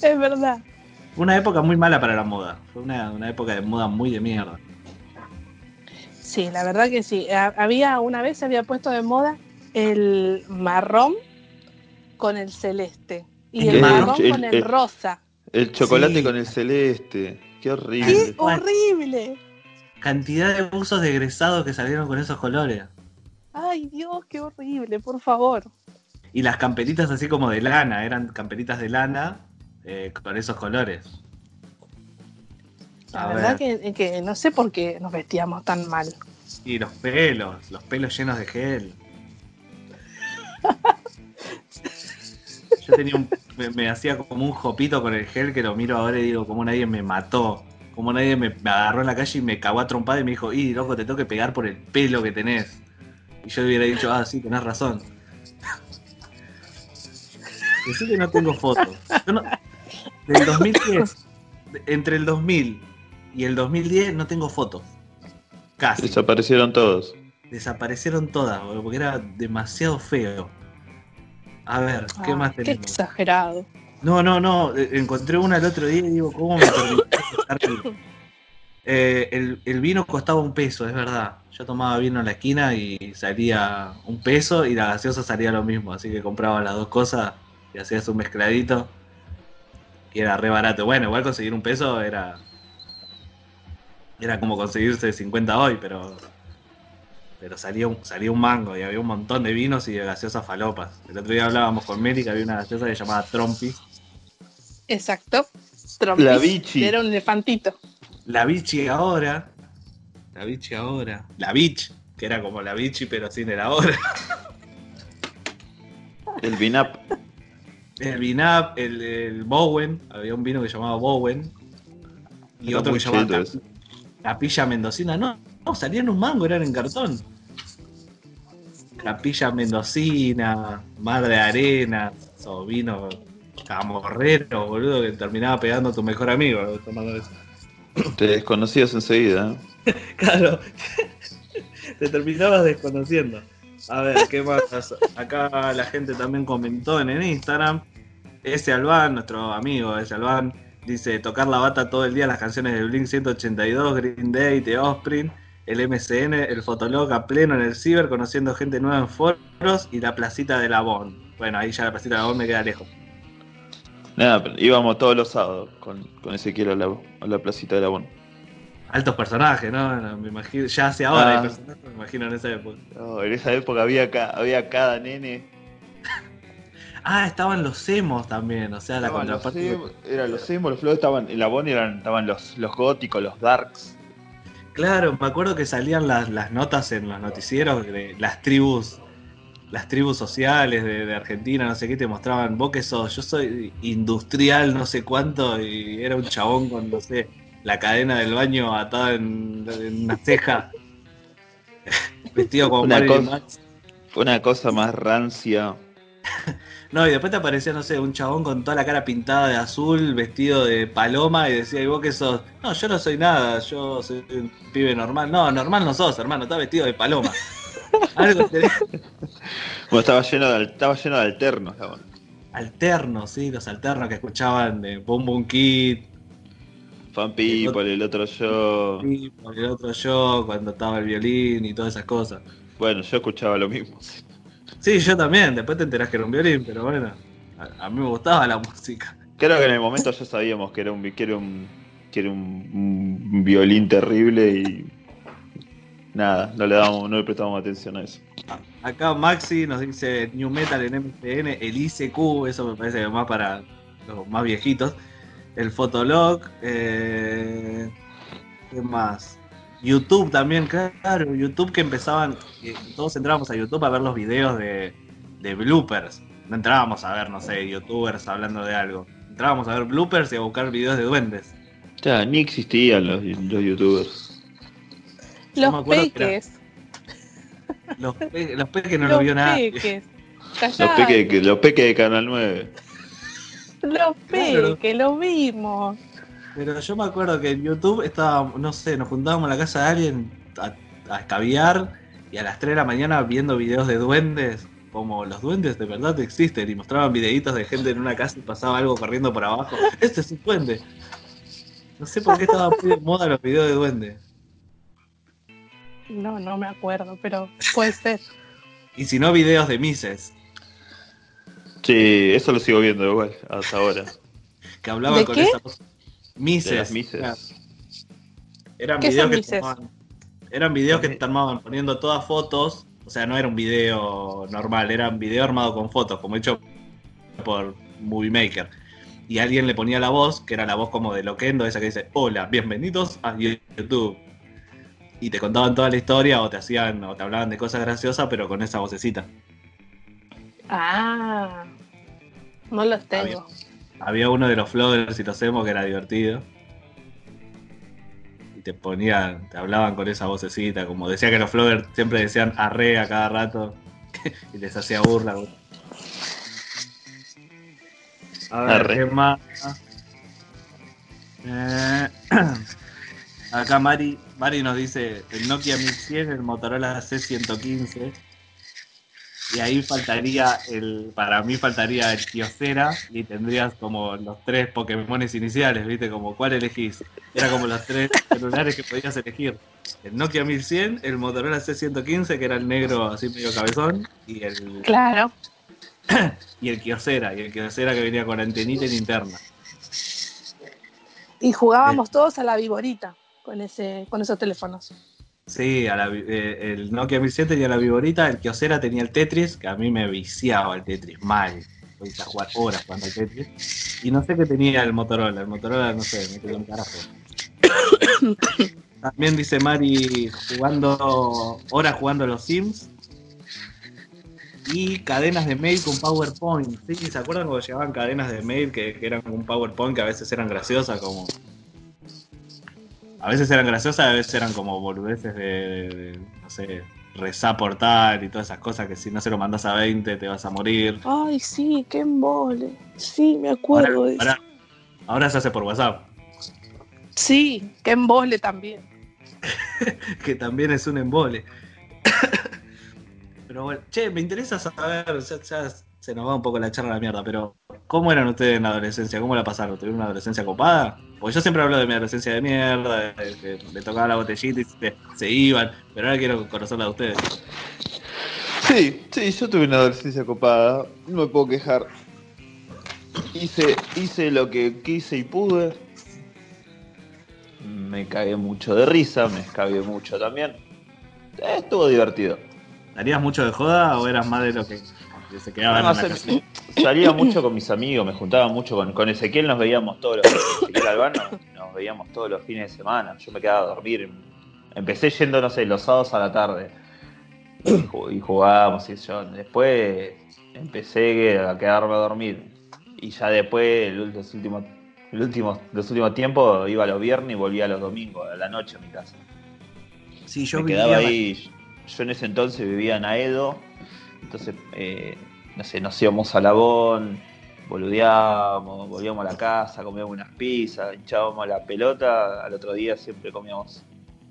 Es verdad. Una época muy mala para la moda. Fue una, una época de moda muy de mierda. Sí, la verdad que sí. Ha- Había una vez se había puesto de moda el marrón con el celeste y el El- marrón el- con el el- rosa. El chocolate Sí. con el celeste. Qué ¡Qué horrible. Bueno. horrible! Cantidad de usos de egresados que salieron con esos colores. Ay, Dios, qué horrible, por favor. Y las camperitas así como de lana, eran camperitas de lana eh, con esos colores. La verdad ver. que, que no sé por qué nos vestíamos tan mal. Y los pelos, los pelos llenos de gel. Yo tenía un. Me, me hacía como un jopito con el gel que lo miro ahora y digo, como nadie me mató. Como nadie me, me agarró en la calle y me cagó a trompada y me dijo, y loco, te tengo que pegar por el pelo que tenés. Y yo le hubiera dicho, ah, sí, tenés razón. Decí que no tengo fotos. Yo no- del 2010, de- entre el 2000 y el 2010 no tengo fotos. Casi Desaparecieron todos. desaparecieron todas, boludo, porque era demasiado feo. A ver, ¿qué Ah, más Qué tenemos? exagerado. No, no, no, eh, encontré una el otro día y digo, ¿cómo me ahí? Eh, el, vino costaba un peso, es verdad. Yo tomaba vino en la esquina y salía un peso y la gaseosa salía lo mismo, así que compraba las dos cosas y hacías un mezcladito y era re barato. Bueno, igual conseguir un peso era era como conseguirse 50 hoy, pero pero salía un, salía un mango y había un montón de vinos y de gaseosas falopas. El otro día hablábamos con Meli que había una gaseosa que se llamaba Trompi. Exacto. Trompis, La bichi. Era un elefantito. La Bichi ahora. La Bichi ahora. La Bich, que era como la Bichi pero sin el ahora. El Vinap. El Vinap, el, el Bowen, había un vino que se llamaba Bowen. Y otro que se llamaba Cap-. Capilla Mendocina. No, no, salían un mango, eran en cartón. Capilla Mendocina, Mar de Arena, o vino camorrero, boludo, que terminaba pegando a tu mejor amigo tomando eso. Te desconocías enseguida. ¿eh? Claro, te terminabas desconociendo. A ver, ¿qué más? Acá la gente también comentó en el Instagram. Ese Albán, nuestro amigo ese Albán, dice tocar la bata todo el día las canciones de Blink 182, Green Day, The Offspring, el MCN, el Fotolog a pleno en el ciber, conociendo gente nueva en foros y la placita de la Bon. Bueno, ahí ya la placita de la Bon me queda lejos. Nada, íbamos todos los sábados con, con Ezequiel a la, a la placita de la Bon. Altos personajes, ¿no? No, Me imagino, ya hace ahora Ah. hay personajes, me imagino en esa época. No, en esa época había, ca- había cada nene. Ah, estaban los emos también, o sea, la los contraparte. emo, eran los emo, los flow estaban, en la Bon eran, estaban los, los góticos, los darks. Claro, me acuerdo que salían las, las notas en los noticieros de las tribus, las tribus sociales de, de Argentina, no sé qué, te mostraban, vos que sos, yo soy industrial, no sé cuánto, y era un chabón con, no sé, la cadena del baño atada en, en una ceja, vestido como Una Marilyn cosa- una cosa más rancia. No, y después te aparecía, no sé, un chabón con toda la cara pintada de azul, vestido de paloma, y decía, ¿y vos qué sos? No, yo no soy nada, yo soy un pibe normal. No, normal no sos, hermano, estás vestido de paloma. Algo tenés. Bueno, estaba lleno de, estaba lleno de alternos la. Alternos, sí, los alternos que escuchaban de Boom Boom Kid, Fan People, el otro yo. por el otro yo, cuando estaba el violín y todas esas cosas. Bueno, yo escuchaba lo mismo. Sí, yo también, después te enterás que era un violín, pero bueno, a, a mí me gustaba la música. Creo que en el momento ya sabíamos que era un, que era un, que era un, un violín terrible y nada, no le dábamos, no le prestábamos atención a eso. Acá Maxi nos dice New Metal en MCN, el ICQ, eso me parece que más para los más viejitos. El Fotolog, eh, ¿qué más? YouTube también, claro, YouTube que empezaban, todos entrábamos a YouTube a ver los videos de, de bloopers. No entrábamos a ver, no sé, youtubers hablando de algo. Entrábamos a ver bloopers y a buscar videos de duendes. Ya, ni existían los, los youtubers. Los peques. Los, pe- los peques no los lo vio nadie. peques. Los Callá, peques que- los peques de Canal 9. Los Claro. peques, lo vimos. Pero yo me acuerdo que en YouTube estaba, no sé, nos juntábamos en la casa de alguien a, a escabiar y a las 3 de la mañana viendo videos de duendes, como los duendes de verdad existen, y mostraban videitos de gente en una casa y pasaba algo corriendo por abajo. Este es un duende. No sé por qué estaban muy de moda los videos de duendes. No, no me acuerdo, pero puede ser. Y si no, videos de Mises, Sí, eso lo sigo viendo igual, hasta ahora. que hablaban ¿De con qué? esa voz. De Mises. las mises. Claro. Eran ¿Qué videos son que mises? tomaban- eran videos que te armaban poniendo todas fotos, o sea, no era un video normal, era un video armado con fotos, como hecho por Movie Maker. Y alguien le ponía la voz, que era la voz como de Loquendo, esa que dice, hola, bienvenidos a YouTube. Y te contaban toda la historia o te hacían, o te hablaban de cosas graciosas, pero con esa vocecita. Ah, no los tengo. Había uno de los vloggers y los emo que era divertido. Y te ponían, te hablaban con esa vocecita, como decía que los vloggers siempre decían arre a cada rato y les hacía burla. güey. A ver, Arre. ¿qué más? Eh, acá Mari, Mari nos dice el Nokia 1100, el Motorola C115. Y ahí faltaría el, para mí faltaría el Kyocera y tendrías como los tres Pokémones iniciales, ¿viste? Como cuál elegís. Era como los tres celulares que podías elegir. El Nokia 1100, el Motorola C115, que era el negro así medio cabezón, y el, Claro. y el Kyocera, y el Kyocera que venía con antenita y linterna. Y jugábamos todos a la viborita con ese, con esos teléfonos. Sí, a la eh, el Nokia 1007 tenía la viborita, el Kyocera tenía el Tetris, que a mí me viciaba el Tetris mal. Voy a jugar horas jugando al Tetris. Y no sé qué tenía el Motorola. El Motorola, no sé, me quedó un carajo. También dice Mari jugando horas jugando los Sims. Y cadenas de mail con PowerPoint. Sí, ¿se acuerdan cuando llegaban cadenas de mail que, eran un PowerPoint que a veces eran graciosas como. A veces eran graciosas, a veces eran como boludeces de, no sé, rezar por tal y todas esas cosas que si no se lo mandas a 20 te vas a morir. Ay, sí, qué embole. Sí, me Ahora, acuerdo de eso. ahora- ahora se hace por WhatsApp, Sí, qué embole también. que también es un embole. pero bueno, che, me interesa saber, ya, ya se nos va un poco la charla a la mierda, pero ¿cómo eran ustedes en la adolescencia? ¿Cómo la pasaron? ¿Tuvieron una adolescencia copada? Porque yo siempre hablo de mi adolescencia de mierda, de que le tocaba la botellita y se, se iban, pero ahora quiero conocerla de ustedes. Sí, sí, yo tuve una adolescencia copada, no me puedo quejar. Hice, hice lo que quise y pude. Me cagué mucho de risa, me escabié mucho también. Eh, Estuvo divertido. ¿Harías mucho de joda o eras más de lo que, que se quedaban No, en la se- casa? salía mucho con mis amigos, me juntaba mucho con, con Ezequiel, nos veíamos todos los Ezequiel Albano, nos veíamos todos los fines de semana. Yo me quedaba a dormir. Empecé yendo, no sé, los sábados a la tarde. Y, ju- y jugábamos y yo. Después empecé a quedarme a dormir. Y ya después, el- los últimos, el último, los últimos tiempos, iba los viernes y volvía los domingos, a la noche a mi casa. Sí, yo me vivía quedaba ahí. Yo en ese entonces vivía en Aedo, entonces, eh, no sé, nos íbamos a Labón, boludeábamos, volvíamos a la casa, comíamos unas pizzas, hinchábamos la pelota, al otro día siempre comíamos,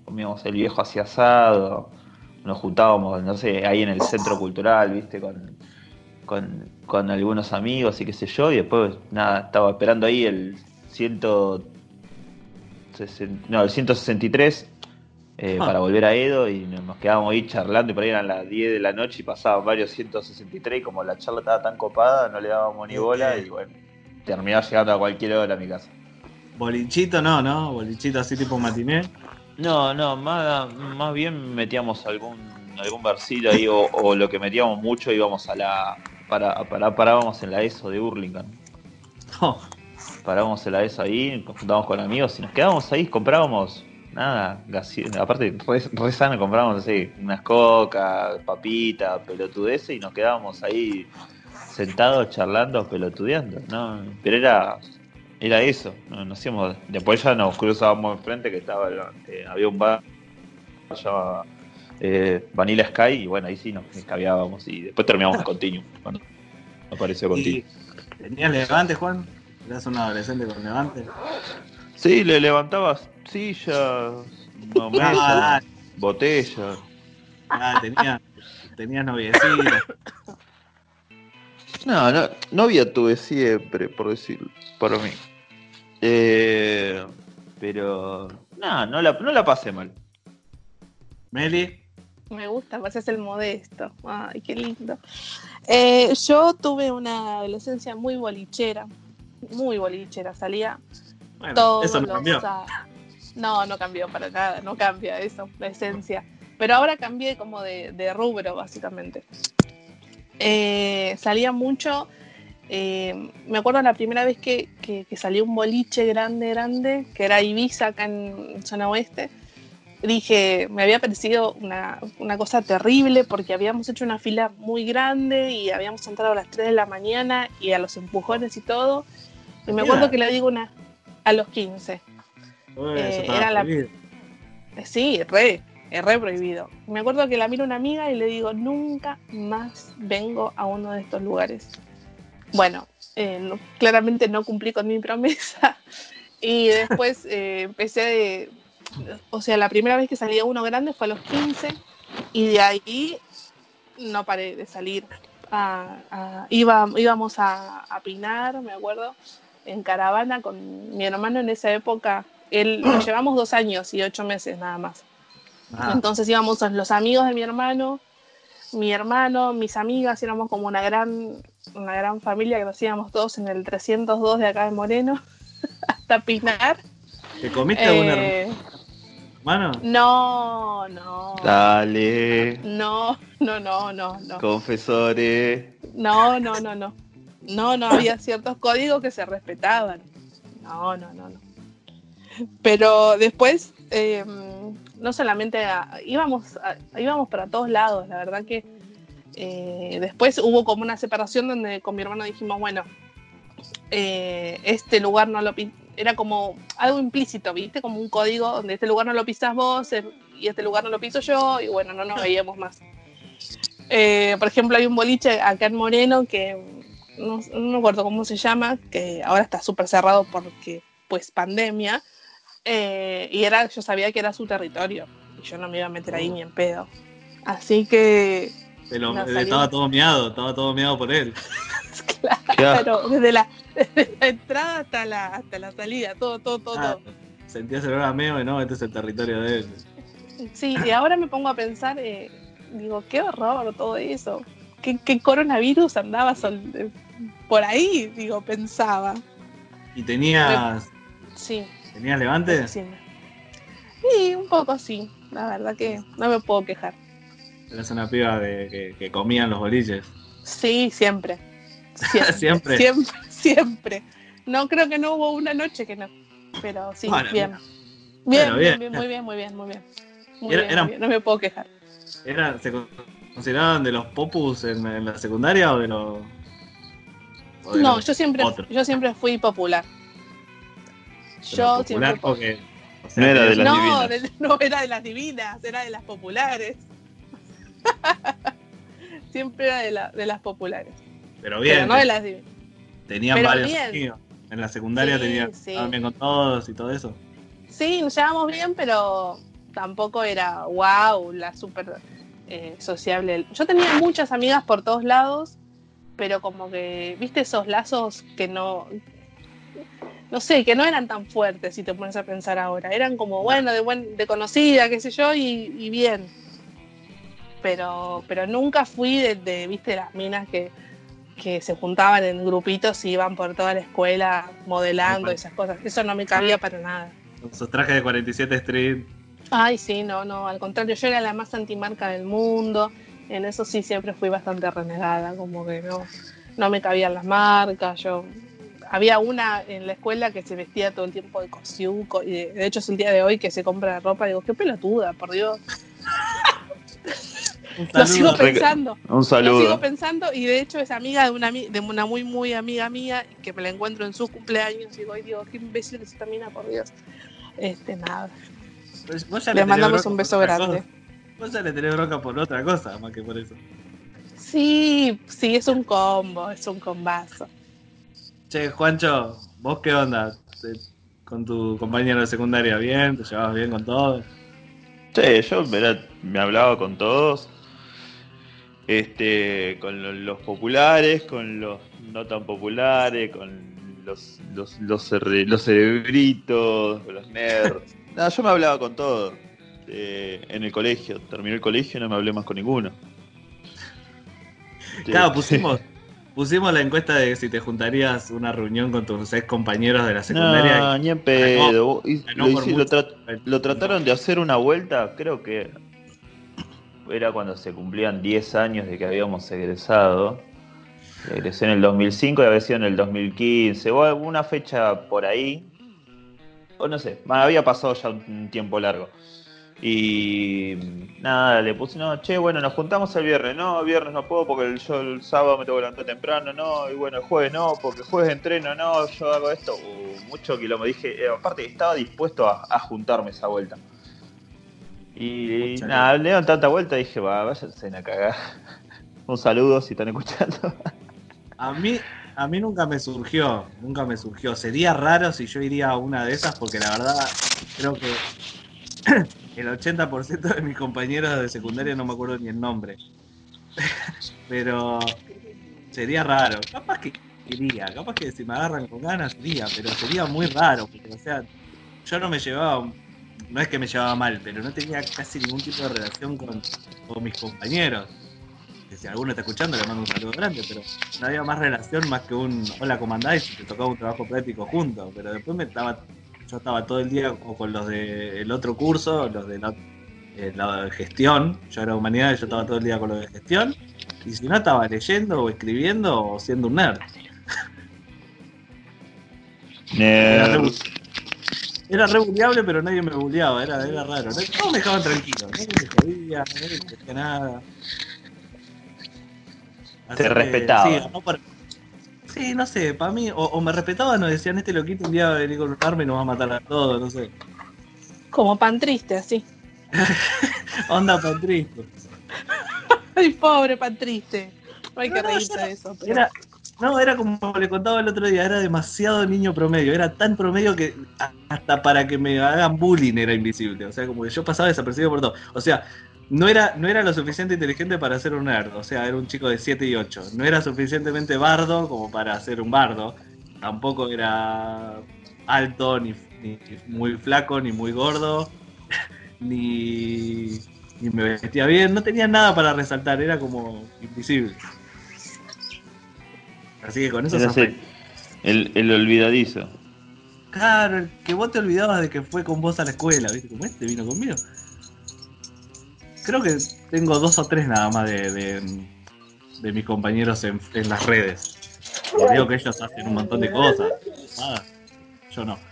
comíamos el viejo así asado, nos juntábamos, no sé, ahí en el centro cultural, viste, con, con, con algunos amigos y qué sé yo, y después, nada, estaba esperando ahí el 100, no, el 163 eh, Ah. para volver a Edo y nos quedábamos ahí charlando y por ahí eran las 10 de la noche y pasaban varios 163 y como la charla estaba tan copada no le dábamos ni bola y bueno, terminaba llegando a cualquier hora a mi casa. Bolichito no, ¿no? Bolichito así tipo matiné. No, no, más, más bien metíamos algún algún barcillo ahí o, o lo que metíamos mucho íbamos a la para, para parábamos en la ESO de Burlingame. No, parábamos en la ESO ahí, nos juntábamos con amigos y nos quedábamos ahí, comprábamos nada, aparte re, re sano, comprábamos así, unas cocas, papitas, pelotudeces y nos quedábamos ahí sentados charlando, pelotudeando, ¿no? Pero era era eso, no, nos íbamos, después ya nos cruzábamos enfrente que estaba eh, había un bar llamaba eh, Vanilla Sky y bueno, ahí sí nos escabeábamos y después terminamos en Continuum, bueno, apareció Continuum. ¿Y ¿Tenías levante, Juan? ¿Eras un adolescente con levante? Sí, le levantabas sillas, no, mesas, botellas. ah, tenías, tenías noviecita. No, no, novia tuve siempre, por decirlo, para mí. Eh, pero, no, no la, no la pasé mal. Meli, Me gusta, pareces el modesto. Ay, qué lindo. Eh, yo tuve una adolescencia muy bolichera. Muy bolichera. Salía bueno, todos eso no cambió. No, no cambió para nada. No cambia eso, la esencia. Pero ahora cambié como de, de rubro, básicamente. Eh, salía mucho. eh, me acuerdo la primera vez que, que, que salió un boliche grande, grande, que era Ibiza acá en zona oeste. Dije, me había parecido una, una cosa terrible porque habíamos hecho una fila muy grande y habíamos entrado a las 3 de la mañana y a los empujones y todo. Y me acuerdo que le digo una a los 15. Uy, eso eh, era la- Sí, re, es re prohibido. Me acuerdo que la miro una amiga y le digo, nunca más vengo a uno de estos lugares. Bueno, eh, no- claramente no cumplí con mi promesa. Y después eh, empecé de, o sea, la primera vez que salí a uno grande fue a los 15 y de ahí no paré de salir. A- a- iba, íbamos a, a Pinar, me acuerdo, en caravana con mi hermano en esa época. Él, nos llevamos dos años y ocho meses nada más. Ah, Entonces íbamos los amigos de mi hermano, mi hermano, mis amigas, éramos como una gran, una gran familia que nos íbamos todos en el 302 de acá de Moreno hasta Pinar. ¿Te comiste hermano? Eh, mano? No, no. Dale. No, no, no, no, no. Confesores. No, no, no, no. No, no había ciertos códigos que se respetaban. No, no, no, no. Pero después, eh, no solamente íbamos, a- íbamos para todos lados, la verdad que eh, después hubo como una separación donde con mi hermano dijimos, bueno, eh, este lugar no lo era como algo implícito, ¿viste? Como un código donde este lugar no lo pisas vos eh, y este lugar no lo piso yo, y bueno, no nos veíamos más. Por ejemplo, hay un boliche acá en Moreno que no, no me acuerdo cómo se llama, que ahora está súper cerrado porque, pues, pandemia, eh, y era, yo sabía que era su territorio, y yo no me iba a meter ahí ni en pedo. Así que, eh, estaba todo miado, estaba todo miado por él. Claro, desde la, desde la entrada hasta la, hasta la salida, todo, todo, todo, Ah, todo. sentías el olor a meo y no, este es el territorio de él. Sí, y ahora me pongo a pensar, eh, digo, qué horror todo eso. ¿Qué, qué coronavirus andaba sol- eh, por ahí? Digo, pensaba. ¿Y tenías, Sí, tenías levante? sí. Sí, un poco sí. La verdad que no me puedo quejar. Eras una piba de, que, que comían los boliches. Sí, siempre. Siempre. Siempre. Siempre, siempre. No, creo que no hubo una noche que no. Pero sí, Bueno, bien. Bien, Bueno, bien, bien. muy bien, muy bien, muy bien. Muy Era- bien, era- muy bien, No me puedo quejar. Era, ¿Se con- consideraban de los popus en, en la secundaria o de los.? No, yo siempre, yo siempre fui popular. Yo siempre. popular porque. o sea, No era de las no, divinas. de- no era de las divinas, era de las populares. siempre era de, la- de las populares. Pero bien, pero no de las divinas. tenían pero varios amigos. En la secundaria Sí, tenían sí. estaban bien con todos y todo eso. Sí, nos llevamos bien, pero tampoco era wow, la súper eh, sociable. Yo tenía muchas amigas por todos lados, pero como que, viste, esos lazos que no. No sé, que no eran tan fuertes si te pones a pensar ahora. Eran como, bueno, de, buen, de conocida, qué sé yo, y, y bien. Pero, pero nunca fui de, de, viste, las minas que, que se juntaban en grupitos y iban por toda la escuela modelando esas cosas. Eso no me cabía para nada. Sus trajes de 47 Street. Ay, sí, no, no, al contrario, yo era la más antimarca del mundo. En eso sí siempre fui bastante renegada, como que no, no me cabían las marcas. Yo había una en la escuela que se vestía todo el tiempo de cosiuco, y de, de hecho es el día de hoy que se compra ropa. Digo, qué pelotuda, por Dios. Lo sigo saludo. pensando. Un Lo sigo saludo. pensando y de hecho es amiga de una, de una muy, muy amiga mía que me la encuentro en su cumpleaños y digo, ay Dios, qué imbécil es esta mina, por Dios. Este, nada. Pues Le mandamos un beso grande. Vos ya le tenés bronca por otra cosa, más que por eso. Sí, sí, es un combo, es un combazo. Che, Juancho, ¿vos qué onda? Con tu compañero de secundaria, ¿bien? ¿Te llevabas bien con todos? Sí, yo era- me hablaba con todos. Este, con lo- los populares, con los no tan populares, con los, los, los, los cerebritos, con los nerds. No, yo me hablaba con todos. Eh, en el colegio. Terminé el colegio y no me hablé más con ninguno. Claro, pusimos, pusimos la encuesta de si te juntarías una reunión con tus ex compañeros de la secundaria. No, ni en pedo. Y lo, por hice- lo mucho. tra- lo trataron de hacer una vuelta, creo que era cuando se cumplían 10 años de que habíamos egresado. Egresé en el 2005 y había sido en el 2015, o alguna fecha por ahí. O no sé, había pasado ya un tiempo largo. Y nada, le puse, no, che, bueno, nos juntamos el viernes. No, viernes no puedo porque el- yo el sábado me tengo que levantar temprano. No, y bueno, el jueves no, porque el jueves entreno. No, yo hago esto. Uh, mucho quilombo. Dije, eh, aparte, estaba dispuesto a, a juntarme esa vuelta. Y nada, le dieron tanta vuelta dije, va, váyanse a cagar. Un saludo si están escuchando. A mí, a mí nunca me surgió, nunca me surgió. Sería raro si yo iría a una de esas porque la verdad creo que el 80% de mis compañeros de secundaria no me acuerdo ni el nombre. Pero sería raro. Capaz que iría, capaz que si me agarran con ganas iría, pero sería muy raro. Porque, o sea, yo no me llevaba, no es que me llevaba mal, pero no tenía casi ningún tipo de relación con, mis compañeros. Si alguno está escuchando, le mando un saludo grande, pero no había más relación más que un hola, ¿cómo andás? Y te tocaba un trabajo práctico juntos, pero después me estaba yo estaba todo el día o con los del otro curso, los de la, eh, la gestión, yo era humanidad yo estaba todo el día con los de gestión, y si no estaba leyendo o escribiendo o siendo un nerd. Era re, era re pero nadie me bulleaba, era, era raro. Todos me dejaban tranquilo, nadie me jodía, nadie me decía nada. Así Te que, respetaban. Sí, no, para- sí, no sé, para mí, o, o me respetaban o decían, este loquito un día va a venir con un arma y nos va a matar a todos, no sé. Como pan triste, así. Onda tan triste. Ay, pobre pan triste. No hay que No, no, reírse era- de eso. pero- Era, no, era como le contaba el otro día, era demasiado niño promedio, era tan promedio que hasta para que me hagan bullying era invisible, o sea, como que yo pasaba desapercibido por todo. O sea, no era, no era lo suficiente inteligente para ser un nerd, o sea, era un chico de 7 y 8. No era suficientemente bardo como para ser un bardo, tampoco era alto, ni, ni muy flaco, ni muy gordo, ni, ni me vestía bien, no tenía nada para resaltar, era como invisible. Así que con eso zafé. el, el, el olvidadizo. Claro, el que vos te olvidabas de que fue con vos a la escuela, ¿viste? Como este vino conmigo. Creo que tengo dos o tres nada más de, de, de mis compañeros en, en las redes. Y veo que ellos hacen un montón de cosas. Ah, yo no.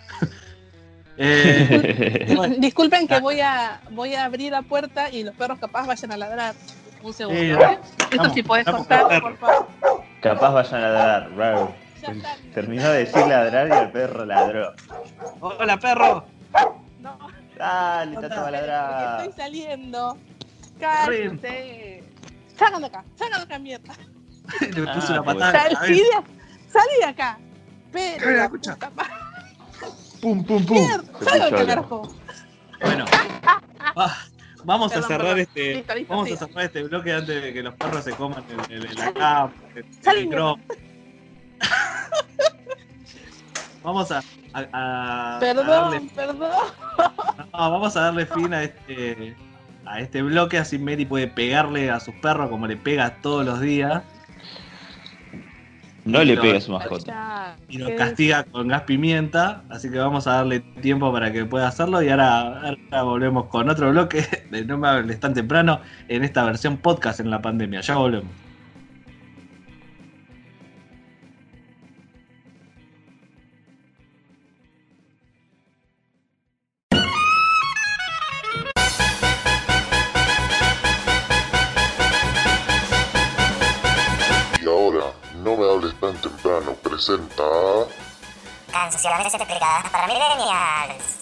Eh, bueno, Disculpen que voy a, voy a abrir la puerta y los perros capaz vayan a ladrar. Un segundo. Sí, ¿eh? Esto sí podés cortar, por favor. Capaz vayan a ladrar. está. Terminó de decir ladrar y el perro ladró. Hola, perro. No, Dale, Tato va a porque ladrar. estoy saliendo. Cállate. De acá, de acá, mierda. Le puse Ah, una patada. la Salí de, salí de acá. Pero la puta Pum, pum, pum. mierda, acá. carajo. Bueno, ah, vamos Perdón, a cerrar perdón. este. Listo, listo, vamos sí. a cerrar este bloque antes de que los perros se coman el, el, el acá, el, el Salí, micrófono. Vamos a, a- a- a Perdón, darle, perdón. no, vamos a darle fin a este a este bloque, así Mary puede pegarle a sus perros como le pega todos los días No le pegue a su mascota. Y lo ¿qué castiga con gas pimienta, así que vamos a darle tiempo para que pueda hacerlo y ahora, ahora volvemos con otro bloque de No me hables tan temprano en esta versión podcast en la pandemia. Ya volvemos. Presenta. Canciones explicadas para millennials.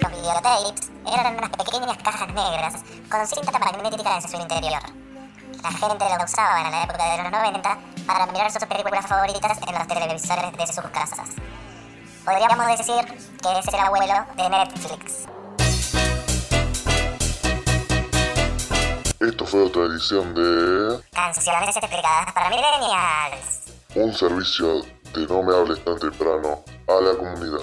Los videotapes eran unas pequeñas cajas negras con cinta magnética en su interior. La gente lo usaba en la época de los 90 para mirar sus películas favoritas en los televisores de sus casas. Podríamos decir que es el abuelo de Netflix. Esto fue otra edición de... Canciones explicadas para millennials. Un servicio de No me hables tan temprano a la comunidad.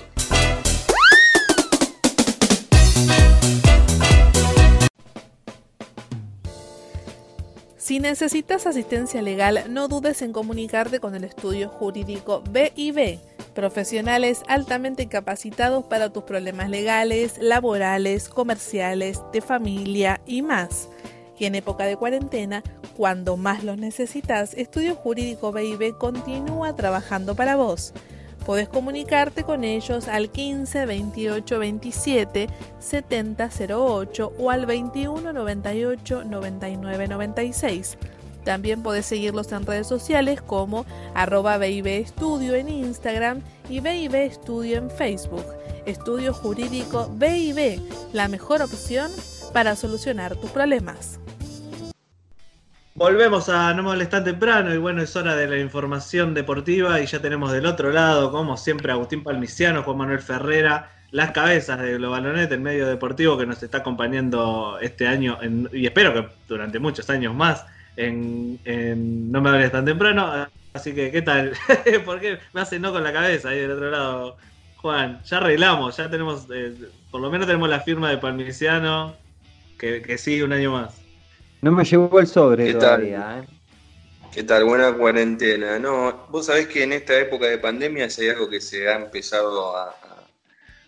Si necesitas asistencia legal, no dudes en comunicarte con el estudio jurídico BIB, profesionales altamente capacitados para tus problemas legales, laborales, comerciales, de familia y más. Y en época de cuarentena, cuando más los necesitas, Estudio Jurídico BIB continúa trabajando para vos. Podés comunicarte con ellos al 15 28 27 70 08 o al 21 98 99 96. También podés seguirlos en redes sociales como arroba BIB Estudio en Instagram y BIB Estudio en Facebook. Estudio Jurídico BIB, la mejor opción para solucionar tus problemas. Volvemos a No me hables tan temprano y bueno, es hora de la información deportiva y ya tenemos del otro lado, como siempre, Agustín Palmiciano, Juan Manuel Ferrera, las cabezas de Globalonet, el medio deportivo que nos está acompañando este año en- y espero que durante muchos años más en, No me hables tan temprano. así que, ¿qué tal? ¿Por qué me hace no con la cabeza ahí del otro lado, Juan? Ya arreglamos, ya tenemos, eh, por lo menos tenemos la firma de Palmiciano, que, que sigue un año más. No me llevó el sobre ¿Qué tal? todavía, ¿eh? ¿Qué tal? Buena cuarentena. No, vos sabés que en esta época de pandemia si hay algo que se ha empezado a,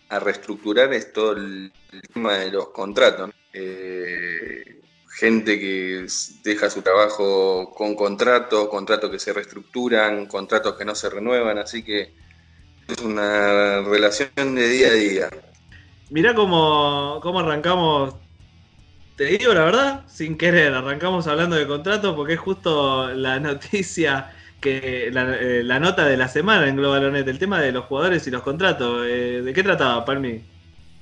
a reestructurar es todo el, el tema de los contratos. ¿no? Eh, gente que deja su trabajo con contratos, contratos que se reestructuran, contratos que no se renuevan, así que es una relación de día a día. Mirá cómo, cómo arrancamos, te digo la verdad, sin querer, arrancamos hablando de contratos porque es justo la noticia, que la, eh, nota de la semana en Globalonet, el tema de los jugadores y los contratos. Eh, ¿De qué trataba, Palmi?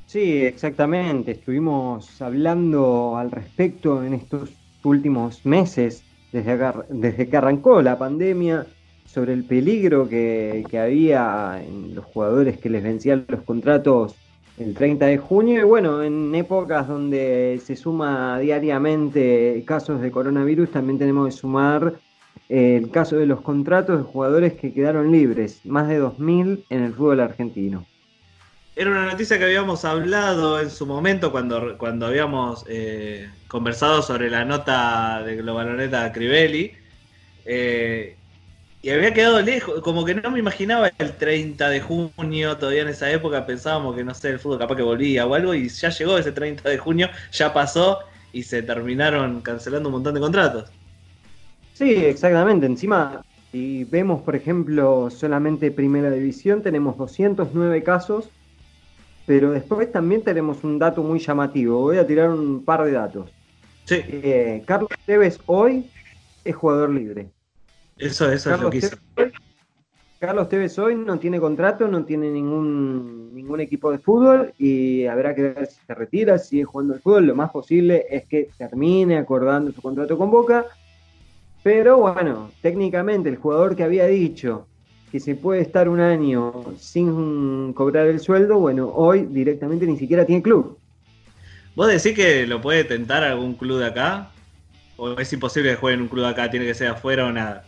Sí, exactamente. Estuvimos hablando al respecto en estos últimos meses, desde, acá- desde que arrancó la pandemia, sobre el peligro que, que había en los jugadores que les vencían los contratos el 30 de junio. Y bueno, en épocas donde se suma diariamente casos de coronavirus, también tenemos que sumar eh, el caso de los contratos de jugadores que quedaron libres, más de 2.000 en el fútbol argentino. Era una noticia que habíamos hablado en su momento cuando, cuando habíamos eh, conversado sobre la nota de Globaloneta Crivelli. Eh, y había quedado lejos, como que no me imaginaba el 30 de junio, todavía en esa época pensábamos que no sé, el fútbol capaz que volvía o algo, y ya llegó ese 30 de junio, ya pasó y se terminaron cancelando un montón de contratos. Sí, exactamente. Encima, si vemos, por ejemplo, solamente Primera División, tenemos 209 casos, pero después también tenemos un dato muy llamativo. Voy a tirar un par de datos. Sí, Eh, Carlos Tevez hoy es jugador libre. Eso, eso es lo Carlos que hizo. Tevez, Carlos Tevez hoy no tiene contrato, no tiene ningún, ningún equipo de fútbol y habrá que ver si se retira, si sigue jugando al fútbol. Lo más posible es que termine acordando su contrato con Boca. Pero bueno, técnicamente el jugador que había dicho que se puede estar un año sin cobrar el sueldo, bueno, hoy directamente ni siquiera tiene club. ¿Vos decís que lo puede tentar algún club de acá? ¿O es imposible que juegue en un club de acá? ¿Tiene que ser afuera o nada?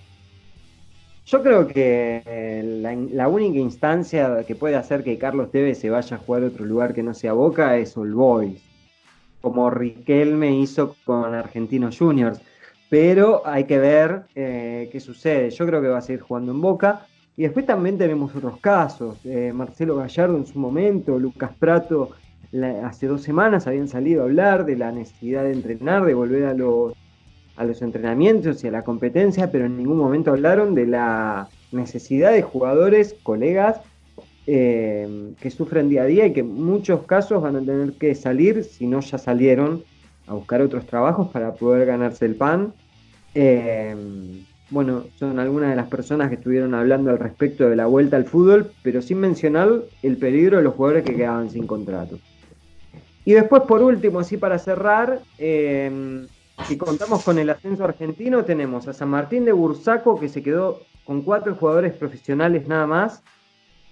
Yo creo que eh, la, la única instancia que puede hacer que Carlos Tevez se vaya a jugar a otro lugar que no sea Boca es All Boys, como Riquelme hizo con Argentinos Juniors. Pero hay que ver eh, qué sucede. Yo creo que va a seguir jugando en Boca. Y después también tenemos otros casos. Eh, Marcelo Gallardo en su momento, Lucas Prato hace dos semanas habían salido a hablar de la necesidad de entrenar, de volver a los a los entrenamientos y a la competencia, pero en ningún momento hablaron de la necesidad de jugadores, colegas, eh, que sufren día a día y que en muchos casos van a tener que salir, si no ya salieron, a buscar otros trabajos para poder ganarse el pan. Eh, bueno, son algunas de las personas que estuvieron hablando al respecto de la vuelta al fútbol, pero sin mencionar el peligro de los jugadores que quedaban sin contrato. Y después, por último, así para cerrar, eh, si contamos con el ascenso argentino, tenemos a San Martín de Bursaco, que se quedó con cuatro jugadores profesionales nada más.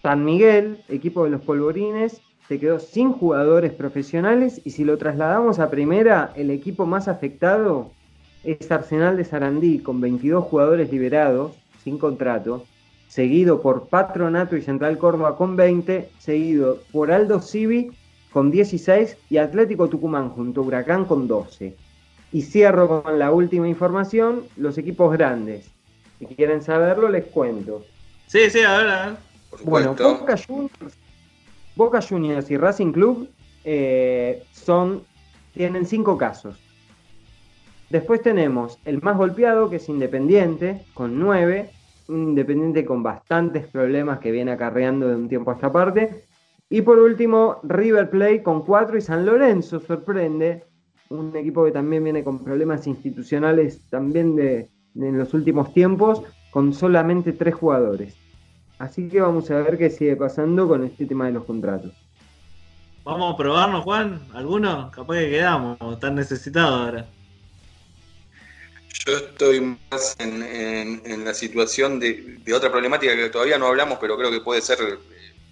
San Miguel, equipo de los polvorines, se quedó sin jugadores profesionales. Y si lo trasladamos a primera, el equipo más afectado es Arsenal de Sarandí, con 22 jugadores liberados, sin contrato. Seguido por Patronato y Central Córdoba con 20, seguido por Aldo Civi con 16 y Atlético Tucumán junto a Huracán con 12. Y cierro con la última información, los equipos grandes. Si quieren saberlo, les cuento. Sí, sí, a ver, a ver. Por Bueno. Boca Juniors, Boca Juniors y Racing Club eh, son, tienen cinco casos. Después tenemos el más golpeado, que es Independiente, con nueve. Un Independiente con bastantes problemas que viene acarreando de un tiempo a esta parte. Y por último, River Plate con cuatro y San Lorenzo sorprende. Un equipo que también viene con problemas institucionales también de, de en los últimos tiempos, con solamente tres jugadores. Así que vamos a ver qué sigue pasando con este tema de los contratos. Vamos a probarnos, Juan. ¿Alguno? Capaz que quedamos, tan necesitados ahora. Yo estoy más en, en- en la situación de, de otra problemática que todavía no hablamos, pero creo que puede ser eh,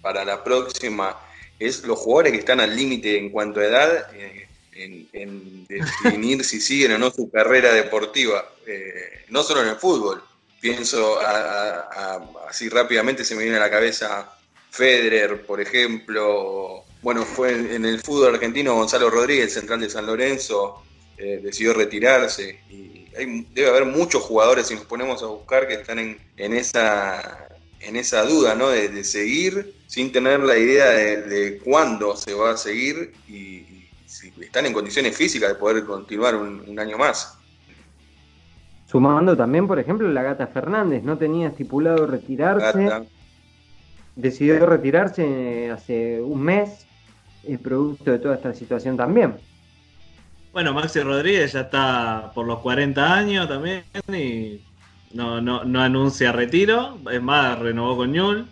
para la próxima. Es los jugadores que están al límite en cuanto a edad, eh, en, definir si siguen o no su carrera deportiva, eh, no solo en el fútbol, Pienso a- así rápidamente, se me viene a la cabeza Federer, por ejemplo. Bueno, fue en, el fútbol argentino Gonzalo Rodríguez, central de San Lorenzo, eh, decidió retirarse. Y hay- debe haber muchos jugadores, si nos ponemos a buscar, que están en, en esa, en esa duda, ¿no? De, seguir sin tener la idea de, cuándo se va a seguir y si están en condiciones físicas de poder continuar un, un año más. Sumando también, por ejemplo, la Gata Fernández, no tenía estipulado retirarse, Gata, decidió retirarse hace un mes, el producto de toda esta situación también. Bueno, Maxi Rodríguez ya está por los 40 años también y no, no, no anuncia retiro. Es más, renovó con Ñul.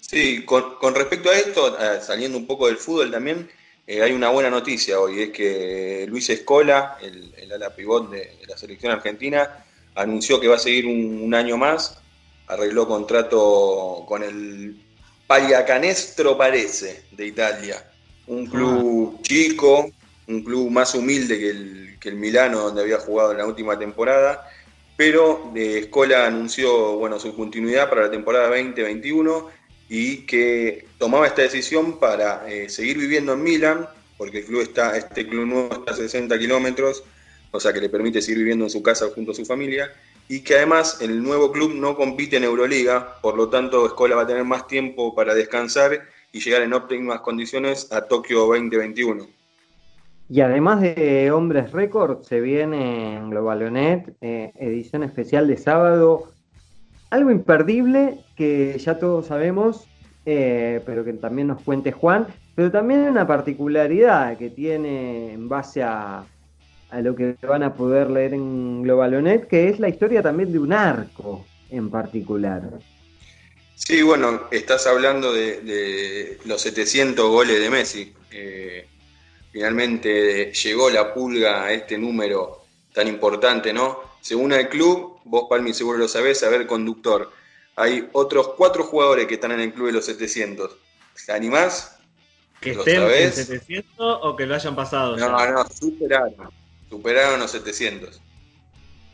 Sí, con, con respecto a esto, eh, saliendo un poco del fútbol también, eh, hay una buena noticia hoy, es que Luis Escola, el, el ala pivot de, de la selección argentina, anunció que va a seguir un, un año más, arregló contrato con el Pagliacanestro Parece de Italia, un club chico, un club más humilde que el, que el Milano donde había jugado en la última temporada, pero de Escola anunció bueno, su continuidad para la temporada 2021 y que tomaba esta decisión para eh, seguir viviendo en Milán, porque el club está, este club nuevo está a 60 kilómetros, o sea que le permite seguir viviendo en su casa junto a su familia, y que además el nuevo club no compite en Euroliga, por lo tanto Escola va a tener más tiempo para descansar y llegar en óptimas condiciones a Tokio 2021. Y además de Hombres Récord, se viene en Globalonet, eh, edición especial de sábado, algo imperdible que ya todos sabemos, eh, pero que también nos cuente Juan, pero también una particularidad que tiene en base a, a lo que van a poder leer en Globalonet, que es la historia también de un arco en particular. Sí, bueno, estás hablando de, los 700 goles de Messi. Eh, finalmente llegó la pulga a este número tan importante, ¿no? Según el club, vos Palmi seguro lo sabés, a ver, conductor, hay otros cuatro jugadores que están en el club de los 700. ¿Te animás? Que ¿Lo estén en sabés? 700 o que lo hayan pasado. No, ya. no, superaron. Superaron los 700.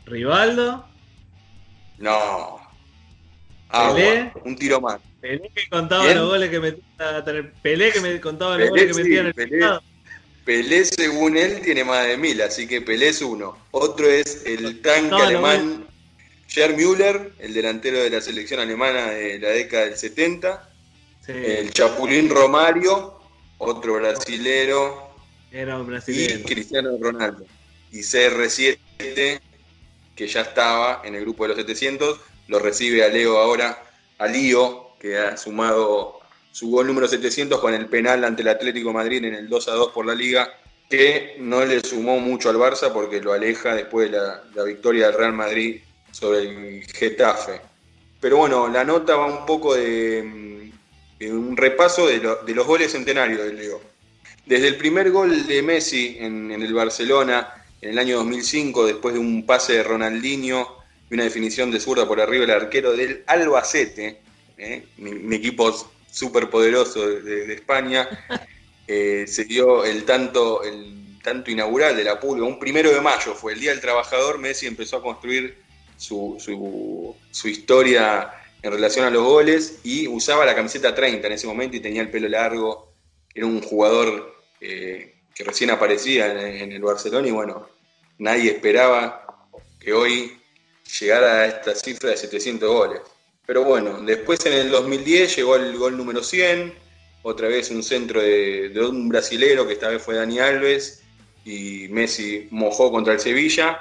Rivaldo, No. Agua, Pelé. un tiro más. Pelé que contaba los goles que metía. Pelé que me contaba los goles que sí, metía en el Pelé. Pelé, según él, tiene más de mil, así que Pelé es uno. Otro es el tanque alemán Gerd Müller, el delantero de la selección alemana de la década del 70. Sí, El Chapulín Romario, otro brasilero. era un Y brasileño. Cristiano Ronaldo. Y CR7, que ya estaba en el grupo de los 700, lo recibe a Leo ahora, a Lío, que ha sumado su gol número 700 con el penal ante el Atlético de Madrid en el 2 a 2 por la Liga, que no le sumó mucho al Barça porque lo aleja después de la, la victoria del Real Madrid sobre el Getafe. Pero bueno, la nota va un poco de, mm, de un repaso de, lo- de los goles centenarios de Leo. Desde el primer gol de Messi en, en el Barcelona en el año 2005, después de un pase de Ronaldinho y una definición de zurda por arriba del arquero del Albacete, ¿eh? mi, mi equipo súper poderoso de, de- de España, eh, se dio el tanto, el tanto inaugural de la Pulga. Un primero de mayo fue el Día del Trabajador, Messi empezó a construir su, su- historia en relación a los goles y usaba la camiseta 30 en ese momento y tenía el pelo largo, era un jugador eh, que recién aparecía en, en el Barcelona y bueno, nadie esperaba que hoy llegara a esta cifra de 700 goles. Pero bueno, después en el 2010 llegó el gol número 100, otra vez un centro de, de un brasilero que esta vez fue Dani Alves y Messi mojó contra el Sevilla.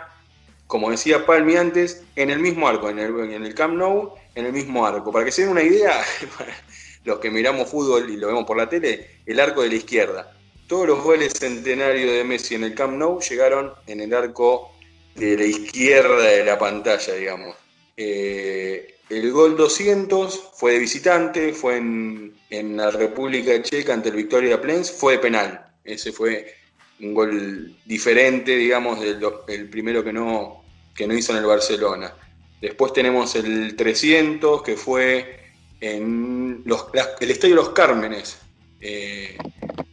Como decía Palmi antes, en el mismo arco, en el, en el Camp Nou, en el mismo arco. Para que se den una idea, los que miramos fútbol y lo vemos por la tele, el arco de la izquierda. Todos los goles centenarios de Messi en el Camp Nou llegaron en el arco de la izquierda de la pantalla, digamos. Eh, el gol 200 fue de visitante, fue en, en la República Checa ante el Victoria Plens, fue de penal. Ese fue un gol diferente, digamos, del el primero que no, que no hizo en el Barcelona. Después tenemos el 300, que fue en el Estadio Los Cármenes, eh,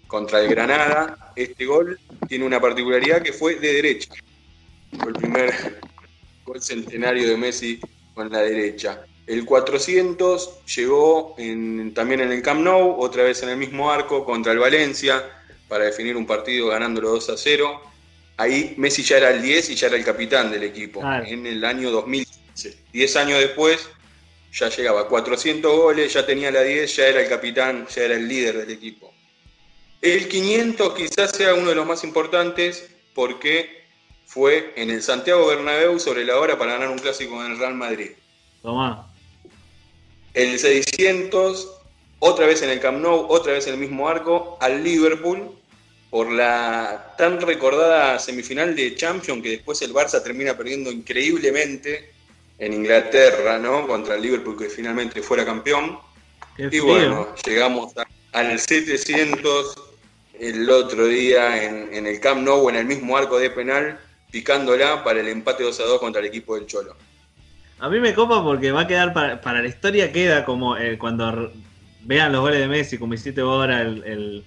contra el Granada. Este gol tiene una particularidad que fue de derecha. Fue el primer gol centenario de Messi con la derecha. El 400 llegó también en el Camp Nou, otra vez en el mismo arco contra el Valencia, para definir un partido ganándolo 2 a 0. Ahí Messi ya era el 10 y ya era el capitán del equipo, en el año 2015. Diez años después ya llegaba a 400 goles, ya tenía la 10, ya era el capitán, ya era el líder del equipo. El 500 quizás sea uno de los más importantes porque fue en el Santiago Bernabéu sobre la hora para ganar un clásico en el Real Madrid. Tomá. El 600, otra vez en el Camp Nou, otra vez en el mismo arco, al Liverpool por la tan recordada semifinal de Champions que después el Barça termina perdiendo increíblemente en Inglaterra, ¿no? Contra el Liverpool que finalmente fuera campeón. y bueno, llegamos al 700 el otro día en, el Camp Nou, en el mismo arco de penal, picándola para el empate 2 a 2 contra el equipo del Cholo. A mí me copa porque va a quedar para, la historia, queda como eh, cuando vean los goles de Messi, como hiciste vos ahora el, el,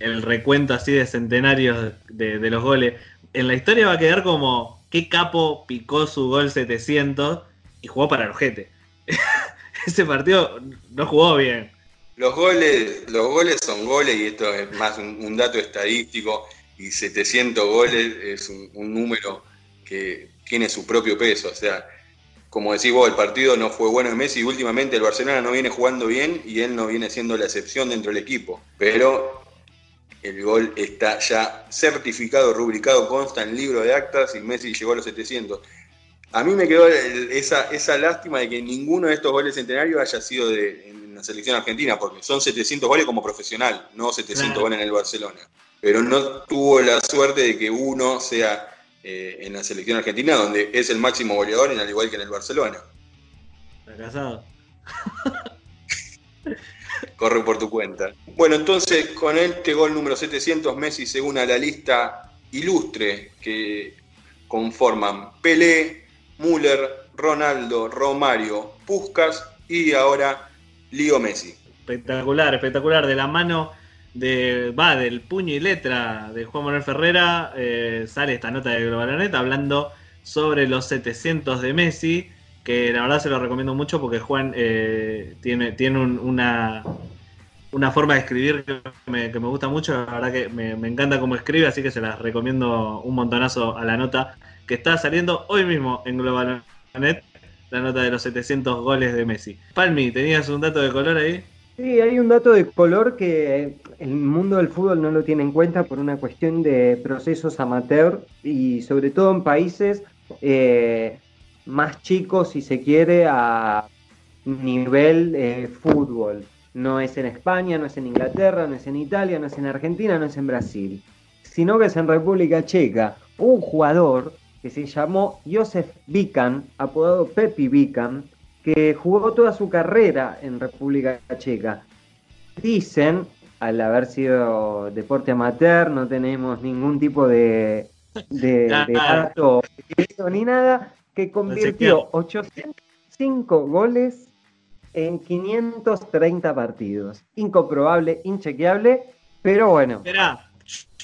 recuento así de centenarios de, de, los goles. En la historia va a quedar como qué capo picó su gol 700 y jugó para el ojete. Ese partido no jugó bien. Los goles, los goles son goles y esto es más un, dato estadístico y 700 goles es un, número que tiene su propio peso. O sea, como decís vos, el partido no fue bueno en Messi y últimamente el Barcelona no viene jugando bien y él no viene siendo la excepción dentro del equipo. Pero el gol está ya certificado, rubricado, consta en libro de actas y Messi llegó a los 700. A mí me quedó esa, esa lástima de que ninguno de estos goles centenarios haya sido de, la selección argentina, porque son 700 goles como profesional, no 700 goles en el Barcelona. Pero no tuvo la suerte de que uno sea eh, en la selección argentina, donde es el máximo goleador, al igual que en el Barcelona. Está casado. Corre por tu cuenta. Bueno, entonces con este gol número 700, Messi se une a la lista ilustre que conforman Pelé, Müller, Ronaldo, Romario, Puskas y ahora Lío Messi. Espectacular, espectacular. De la mano de, va, del puño y letra de Juan Manuel Ferrera, eh, sale esta nota de Globalanet hablando sobre los 700 de Messi, que la verdad se lo recomiendo mucho porque Juan eh, tiene, tiene una, una forma de escribir que me, gusta mucho, la verdad que me, me, encanta cómo escribe, así que se las recomiendo un montonazo a la nota que está saliendo hoy mismo en Globalanet la nota de los 700 goles de Messi. Palmi, ¿tenías un dato de color ahí? Sí, hay un dato de color que el mundo del fútbol no lo tiene en cuenta por una cuestión de procesos amateur y sobre todo en países eh, más chicos, si se quiere, a nivel eh, fútbol. No es en España, no es en Inglaterra, no es en Italia, no es en Argentina, no es en Brasil, sino que es en República Checa. Un jugador que se llamó Josef Vikan, apodado Pepi Vikan, que jugó toda su carrera en República Checa. Dicen, al haber sido deporte amateur, no tenemos ningún tipo de, de, dato ni nada, que convirtió 805 goles en 530 partidos. Incomprobable, inchequeable, pero bueno. Espera,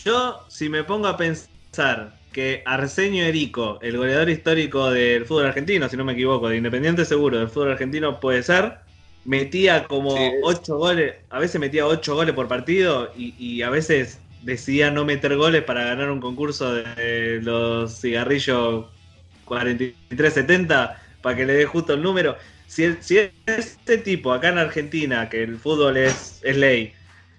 yo si me pongo a pensar que Arsenio Erico, el goleador histórico del fútbol argentino, si no me equivoco, de Independiente seguro, del fútbol argentino puede ser, metía como 8 goles, a veces metía 8 goles por partido y, a veces decidía no meter goles para ganar un concurso de los cigarrillos 4370 para que le dé justo el número. Si, si este tipo acá en Argentina, que el fútbol es, es ley,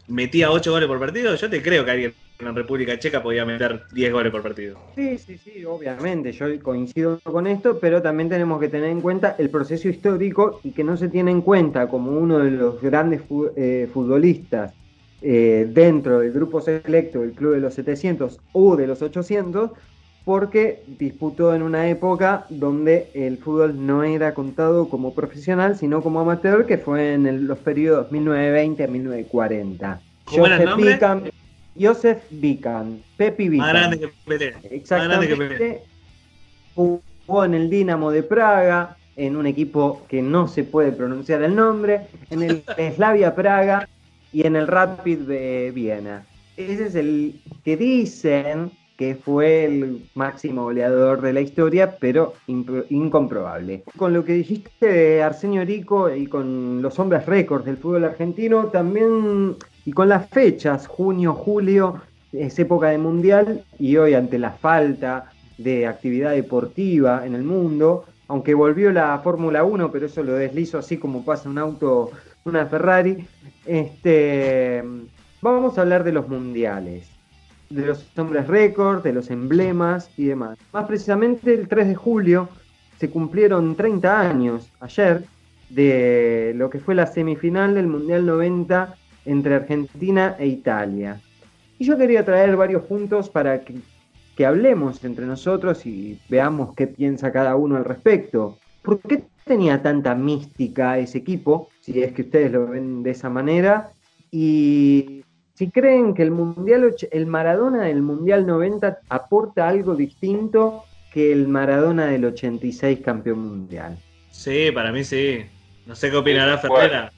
metía 8 goles por partido, yo te creo que alguien en la República Checa podía meter 10 goles por partido. Sí, sí, sí, obviamente, yo coincido con esto, pero también tenemos que tener en cuenta el proceso histórico y que no se tiene en cuenta como uno de los grandes eh, futbolistas eh, dentro del grupo selecto del Club de los 700 o de los 800, porque disputó en una época donde el fútbol no era contado como profesional, sino como amateur, que fue en los periodos 1920 a 1940. ¿Cómo era el nombre? Joseph Vican, Pepi Vican. Más grande que Pelé. Exactamente. Jugó en el Dinamo de Praga, en un equipo que no se puede pronunciar el nombre, en el Slavia Praga y en el Rapid de Viena. Ese es el que dicen que fue el máximo goleador de la historia, pero incomprobable. Con lo que dijiste de Arsenio Rico y con los hombres récords del fútbol argentino, también, y con las fechas, junio, julio, es época de mundial, y hoy ante la falta de actividad deportiva en el mundo, aunque volvió la Fórmula 1, pero eso lo deslizo así como pasa un auto, una Ferrari, este, vamos a hablar de los mundiales de los hombres récord, de los emblemas y demás. Más precisamente el 3 de julio se cumplieron 30 años ayer de lo que fue la semifinal del Mundial 90 entre Argentina e Italia. Y yo quería traer varios puntos para que, que hablemos entre nosotros y veamos qué piensa cada uno al respecto. ¿Por qué tenía tanta mística ese equipo? Si es que ustedes lo ven de esa manera. Y si creen que el Mundial, och- el Maradona del Mundial 90 aporta algo distinto que el Maradona del 86 campeón mundial. Sí, para mí sí. No sé qué opinará Sí, Ferreira.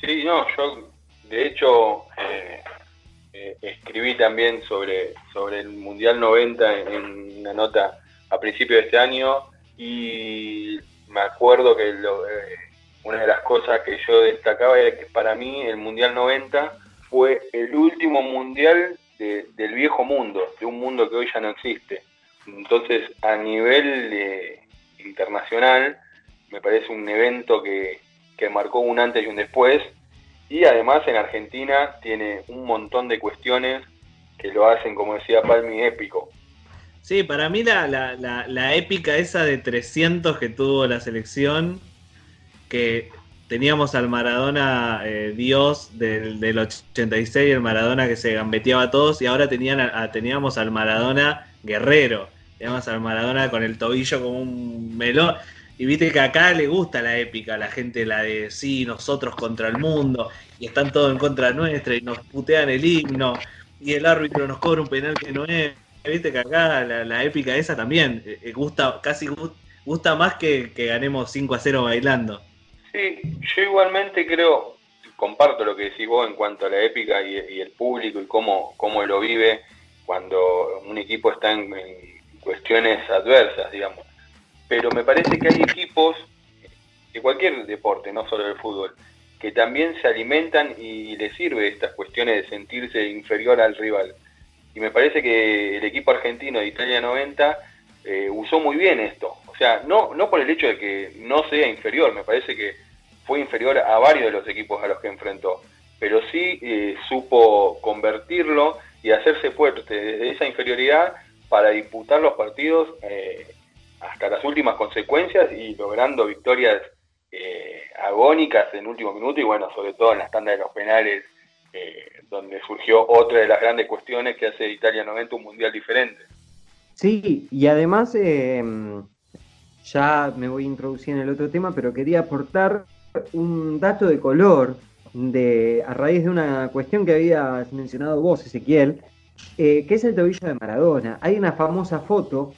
Sí, no, yo de hecho eh, eh, escribí también sobre, sobre el Mundial 90 en, en una nota a principio de este año y me acuerdo que lo- eh, una de las cosas que yo destacaba era que para mí el Mundial 90 fue el último Mundial de- del viejo mundo, de un mundo que hoy ya no existe. Entonces, a nivel internacional, me parece un evento que, que marcó un antes y un después. Y además en Argentina tiene un montón de cuestiones que lo hacen, como decía Palmi, épico. Sí, para mí la, la, la, la épica esa de 300 que tuvo la selección, que teníamos al Maradona eh, Dios del, del 86, el Maradona que se gambeteaba a todos, y ahora tenían a- teníamos al Maradona guerrero, teníamos al Maradona con el tobillo como un melón. Y viste que acá le gusta la épica, la gente la de sí, nosotros contra el mundo, y están todos en contra nuestra, y nos putean el himno, y el árbitro nos cobra un penal que no es. Viste que acá la, la épica esa también eh, eh, gusta, casi gu- gusta más que, que ganemos 5 a 0 bailando. Sí, yo igualmente creo, comparto lo que decís vos en cuanto a la épica y, el público y cómo, cómo lo vive cuando un equipo está en, en cuestiones adversas, digamos. Pero me parece que hay equipos de cualquier deporte, no solo del fútbol, que también se alimentan y les sirve estas cuestiones de sentirse inferior al rival. Y me parece que el equipo argentino de Italia 90 eh, usó muy bien esto. Sea, no, no por el hecho de que no sea inferior, me parece que fue inferior a varios de los equipos a los que enfrentó, pero sí eh, supo convertirlo y hacerse fuerte desde esa inferioridad para disputar los partidos eh, hasta las últimas consecuencias y logrando victorias eh, agónicas en último minuto y bueno, sobre todo en las tandas de los penales, donde surgió otra de las grandes cuestiones que hace Italia 90 un mundial diferente. Sí, y además, ya me voy a introducir en el otro tema, pero quería aportar un dato de color de, a raíz de una cuestión que habías mencionado vos, Ezequiel, eh, que es el tobillo de Maradona. Hay una famosa foto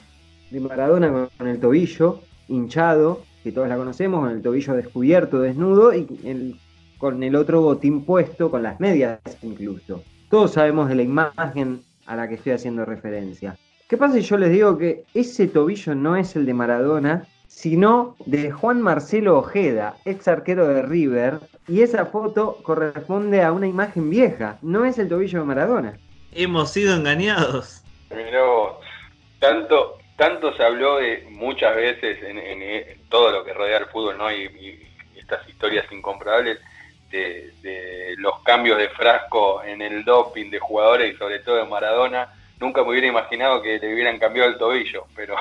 de Maradona con, el tobillo hinchado, que todos la conocemos, con el tobillo descubierto, desnudo, y con el otro botín puesto, con las medias incluso. Todos sabemos de la imagen a la que estoy haciendo referencia. ¿Qué pasa si yo les digo que ese tobillo no es el de Maradona, sino de Juan Marcelo Ojeda, ex arquero de River, y esa foto corresponde a una imagen vieja, no es el tobillo de Maradona. Hemos sido engañados. Mirá vos, tanto, tanto se habló de muchas veces en, en- en todo lo que rodea el fútbol, ¿no? Y, y- y estas historias incomprobables de, de los cambios de frasco en el doping de jugadores y sobre todo de Maradona. Nunca me hubiera imaginado que le hubieran cambiado el tobillo, pero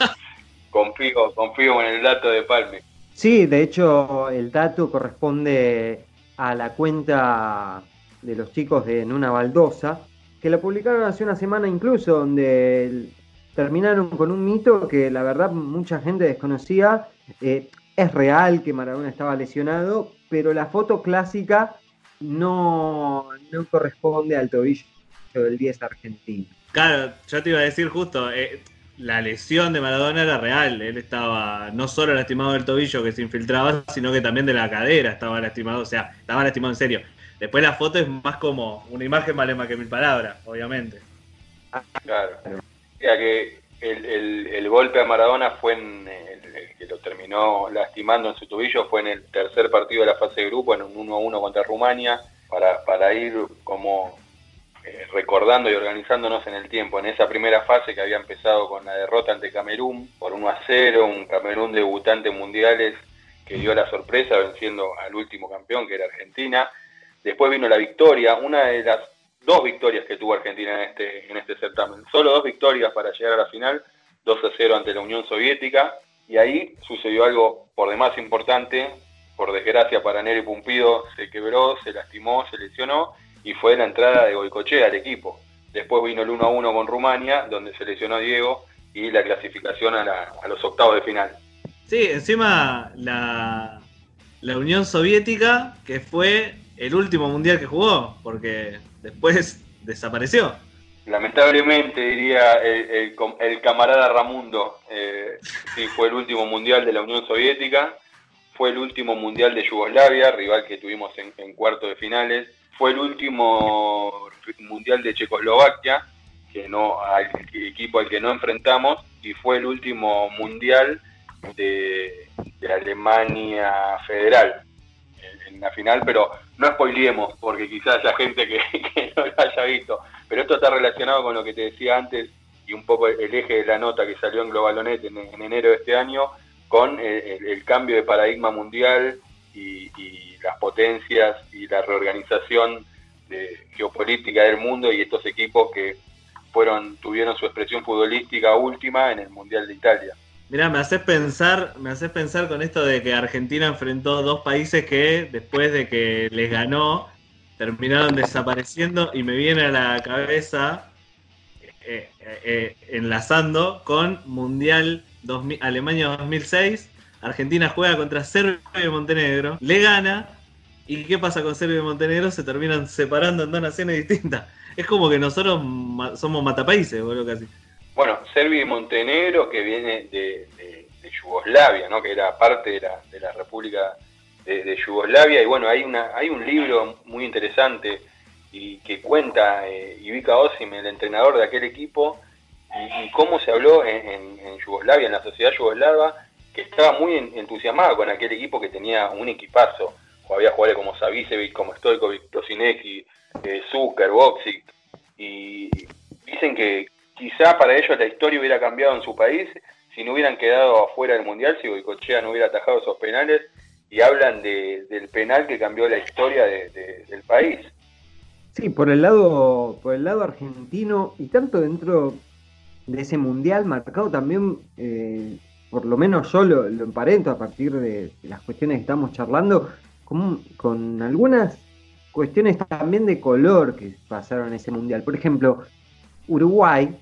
confío, confío en el dato de Palme. Sí, de hecho el dato corresponde a la cuenta de los chicos de Nuna Baldosa, que la publicaron hace una semana incluso, donde terminaron con un mito que la verdad mucha gente desconocía. Eh, es real que Maradona estaba lesionado, pero la foto clásica no, no corresponde al tobillo del 10 argentino. Claro, yo te iba a decir justo, eh, la lesión de Maradona era real. Él estaba no solo lastimado del tobillo que se infiltraba, sino que también de la cadera estaba lastimado, o sea, estaba lastimado en serio. Después la foto es más como una imagen vale más que mil palabras, obviamente. Claro. Ya que el, el, el golpe a Maradona fue en el, el que lo terminó lastimando en su tobillo fue en el tercer partido de la fase de grupo, en un 1-1 contra Rumania, para, para ir como eh, recordando y organizándonos en el tiempo, en esa primera fase que había empezado con la derrota ante Camerún por 1 a 0, un Camerún debutante mundiales que dio la sorpresa venciendo al último campeón que era Argentina. Después vino la victoria, una de las dos victorias que tuvo Argentina en este, en este certamen. Solo dos victorias para llegar a la final, 2 a 0 ante la Unión Soviética. Y ahí sucedió algo por demás importante. Por desgracia para Neri Pumpido se quebró, se lastimó, se lesionó y fue la entrada de Goicochea al equipo. Después vino el 1 a 1 con Rumania, donde se lesionó Diego y la clasificación a, la, a los octavos de final. Sí, encima la, la Unión Soviética, que fue el último mundial que jugó, porque después desapareció. Lamentablemente, diría el, el, el camarada Ramundo, eh, sí, fue el último mundial de la Unión Soviética, fue el último mundial de Yugoslavia, rival que tuvimos en, en cuarto de finales, fue el último mundial de Checoslovaquia, que no, al equipo al que no enfrentamos, y fue el último mundial de, de Alemania Federal en, la final, pero no spoilemos, porque quizás haya gente que, no lo haya visto. Pero esto está relacionado con lo que te decía antes y un poco el eje de la nota que salió en Globalonet en, en enero de este año, con el, el, el cambio de paradigma mundial y, las potencias y la reorganización de geopolítica del mundo y estos equipos que fueron tuvieron su expresión futbolística última en el Mundial de Italia. Mirá, me haces pensar, me haces pensar con esto de que Argentina enfrentó dos países que después de que les ganó terminaron desapareciendo y me viene a la cabeza eh, eh, eh, enlazando con Mundial 2000, Alemania 2006. Argentina juega contra Serbia y Montenegro, le gana y ¿qué pasa con Serbia y Montenegro? Se terminan separando en dos naciones distintas. Es como que nosotros somos matapaíses, boludo, casi. Bueno, Serbia y Montenegro, que viene de, Yugoslavia, ¿no? que era parte de la, República de, Yugoslavia. Y bueno, hay, una, hay un libro muy interesante y que cuenta eh, Ivica Osim, el entrenador de aquel equipo, y, cómo se habló en, Yugoslavia, en la sociedad yugoslava, que estaba muy entusiasmada con aquel equipo que tenía un equipazo. Había jugadores como Savicevic, como Stojkovic, Tosinecki, eh, Zucker, Boxic, y dicen que, quizá para ellos la historia hubiera cambiado en su país si no hubieran quedado afuera del Mundial, si Boicochea no hubiera atajado esos penales, y hablan de, del penal que cambió la historia de, de, del país. Sí, por el lado, por el lado argentino, y tanto dentro de ese Mundial marcado también, eh, por lo menos yo lo, lo, emparento a partir de, las cuestiones que estamos charlando, con, algunas cuestiones también de color que pasaron en ese Mundial. Por ejemplo, Uruguay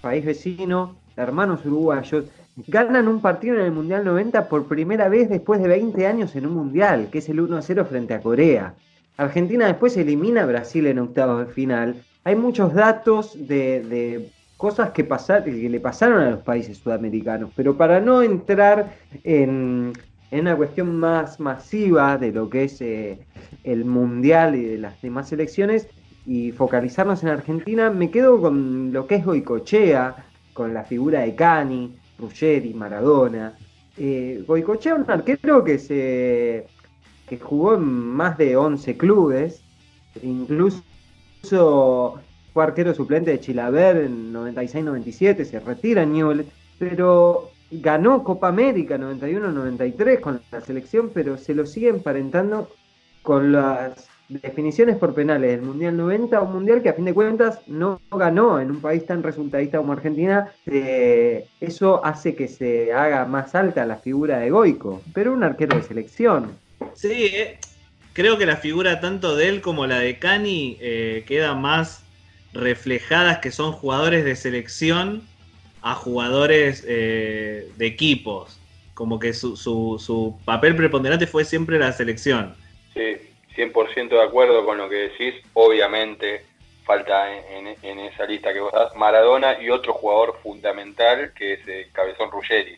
país vecino, hermanos uruguayos, ganan un partido en el Mundial 90 por primera vez después de 20 años en un Mundial, que es el 1-0 frente a Corea. Argentina después elimina a Brasil en octavos de final. Hay muchos datos de cosas que, pasar, que le pasaron a los países sudamericanos, pero para no entrar en, una cuestión más masiva de lo que es eh, el Mundial y de las demás elecciones, y focalizarnos en Argentina, me quedo con lo que es Goicochea, con la figura de Cani, Ruggeri, Maradona. Eh, Goicochea un arquero que se que jugó en más de 11 clubes, incluso fue arquero suplente de Chilaver en 96-97, se retira Newell, pero ganó Copa América 91-93 con la selección, pero se lo sigue emparentando con las definiciones por penales del Mundial 90, un Mundial que a fin de cuentas no ganó en un país tan resultadista como Argentina, eh, eso hace que se haga más alta la figura de Goico, pero un arquero de selección. Sí, eh, creo que la figura tanto de él como la de Cani eh, queda más reflejadas que son jugadores de selección a jugadores eh, de equipos, como que su, su, su papel preponderante fue siempre la selección. Sí, 100% de acuerdo con lo que decís. Obviamente falta en, esa lista que vos das Maradona y otro jugador fundamental que es el Cabezón Ruggeri.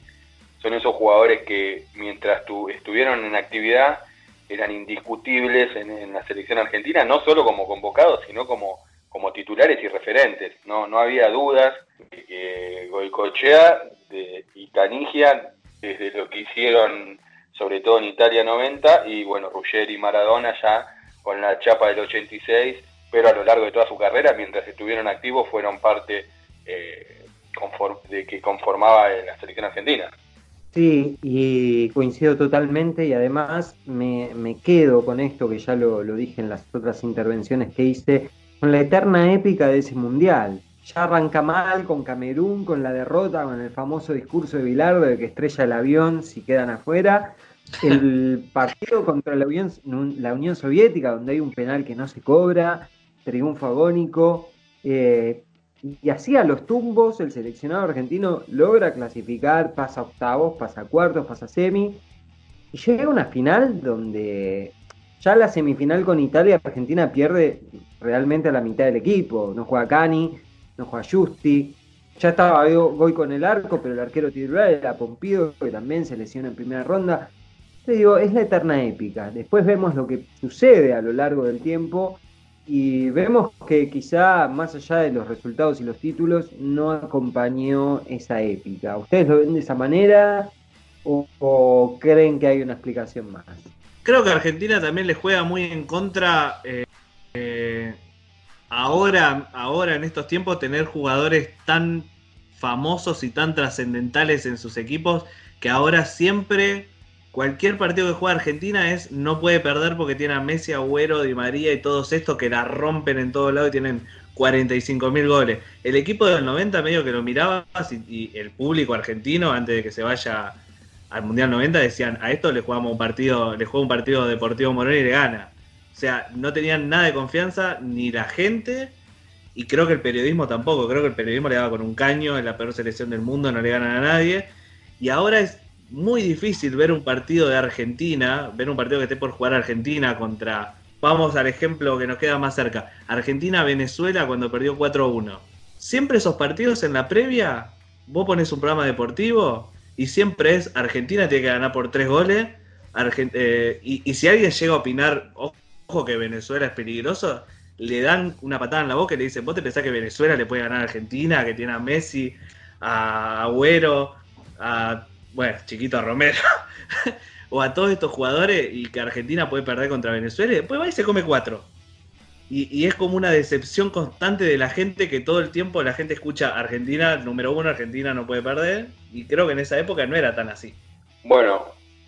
Son esos jugadores que mientras tu, estuvieron en actividad eran indiscutibles en, en, la selección argentina, no solo como convocados, sino como como titulares y referentes. No, no había dudas de que Goicochea de, y Canigia, desde lo que hicieron sobre todo en Italia 90, y bueno, Ruggeri y Maradona ya con la chapa del 86, pero a lo largo de toda su carrera, mientras estuvieron activos, fueron parte eh, de que conformaba la selección argentina. Sí, y coincido totalmente y además me, quedo con esto que ya lo, lo, dije en las otras intervenciones que hice, con la eterna épica de ese mundial. Ya arranca mal con Camerún, con la derrota, con el famoso discurso de Bilardo de que estrella el avión si quedan afuera. El partido contra la Unión, la Unión Soviética, donde hay un penal que no se cobra, triunfo agónico. Eh, y así a los tumbos, el seleccionado argentino logra clasificar, pasa octavos, pasa cuartos, pasa semi. Y llega a una final donde ya la semifinal con Italia, Argentina pierde realmente a la mitad del equipo. No juega Cani, no juega Justi. Ya estaba voy con el arco, pero el arquero titular era Pompido, que también se lesiona en primera ronda. Te digo, es la eterna épica. Después vemos lo que sucede a lo largo del tiempo y vemos que quizá más allá de los resultados y los títulos no acompañó esa épica. ¿Ustedes lo ven de esa manera o, creen que hay una explicación más? Creo que Argentina también le juega muy en contra eh, eh, ahora, ahora en estos tiempos tener jugadores tan famosos y tan trascendentales en sus equipos que ahora siempre cualquier partido que juega Argentina es no puede perder porque tiene a Messi, Agüero, Di María y todos estos que la rompen en todos lados y tienen 45 mil goles. El equipo del 90 medio que lo miraba y, el público argentino antes de que se vaya al Mundial 90 decían a esto le jugamos un partido, le juega un partido deportivo Moreno y le gana. O sea, no tenían nada de confianza ni la gente y creo que el periodismo tampoco. Creo que el periodismo le daba con un caño en la peor selección del mundo, no le ganan a nadie. Y ahora es muy difícil ver un partido de Argentina, ver un partido que esté por jugar Argentina contra, vamos al ejemplo que nos queda más cerca, Argentina-Venezuela cuando perdió 4-1. Siempre esos partidos en la previa, vos pones un programa deportivo y siempre es Argentina tiene que ganar por tres goles. Eh, y, si alguien llega a opinar, que Venezuela es peligroso, le dan una patada en la boca y le dicen, vos te pensás que Venezuela le puede ganar a Argentina, que tiene a Messi, a Agüero, a bueno, chiquito Romero, o a todos estos jugadores y que Argentina puede perder contra Venezuela y después va y se come cuatro. Y, es como una decepción constante de la gente que todo el tiempo la gente escucha Argentina, número uno, Argentina no puede perder. Y creo que en esa época no era tan así. Bueno,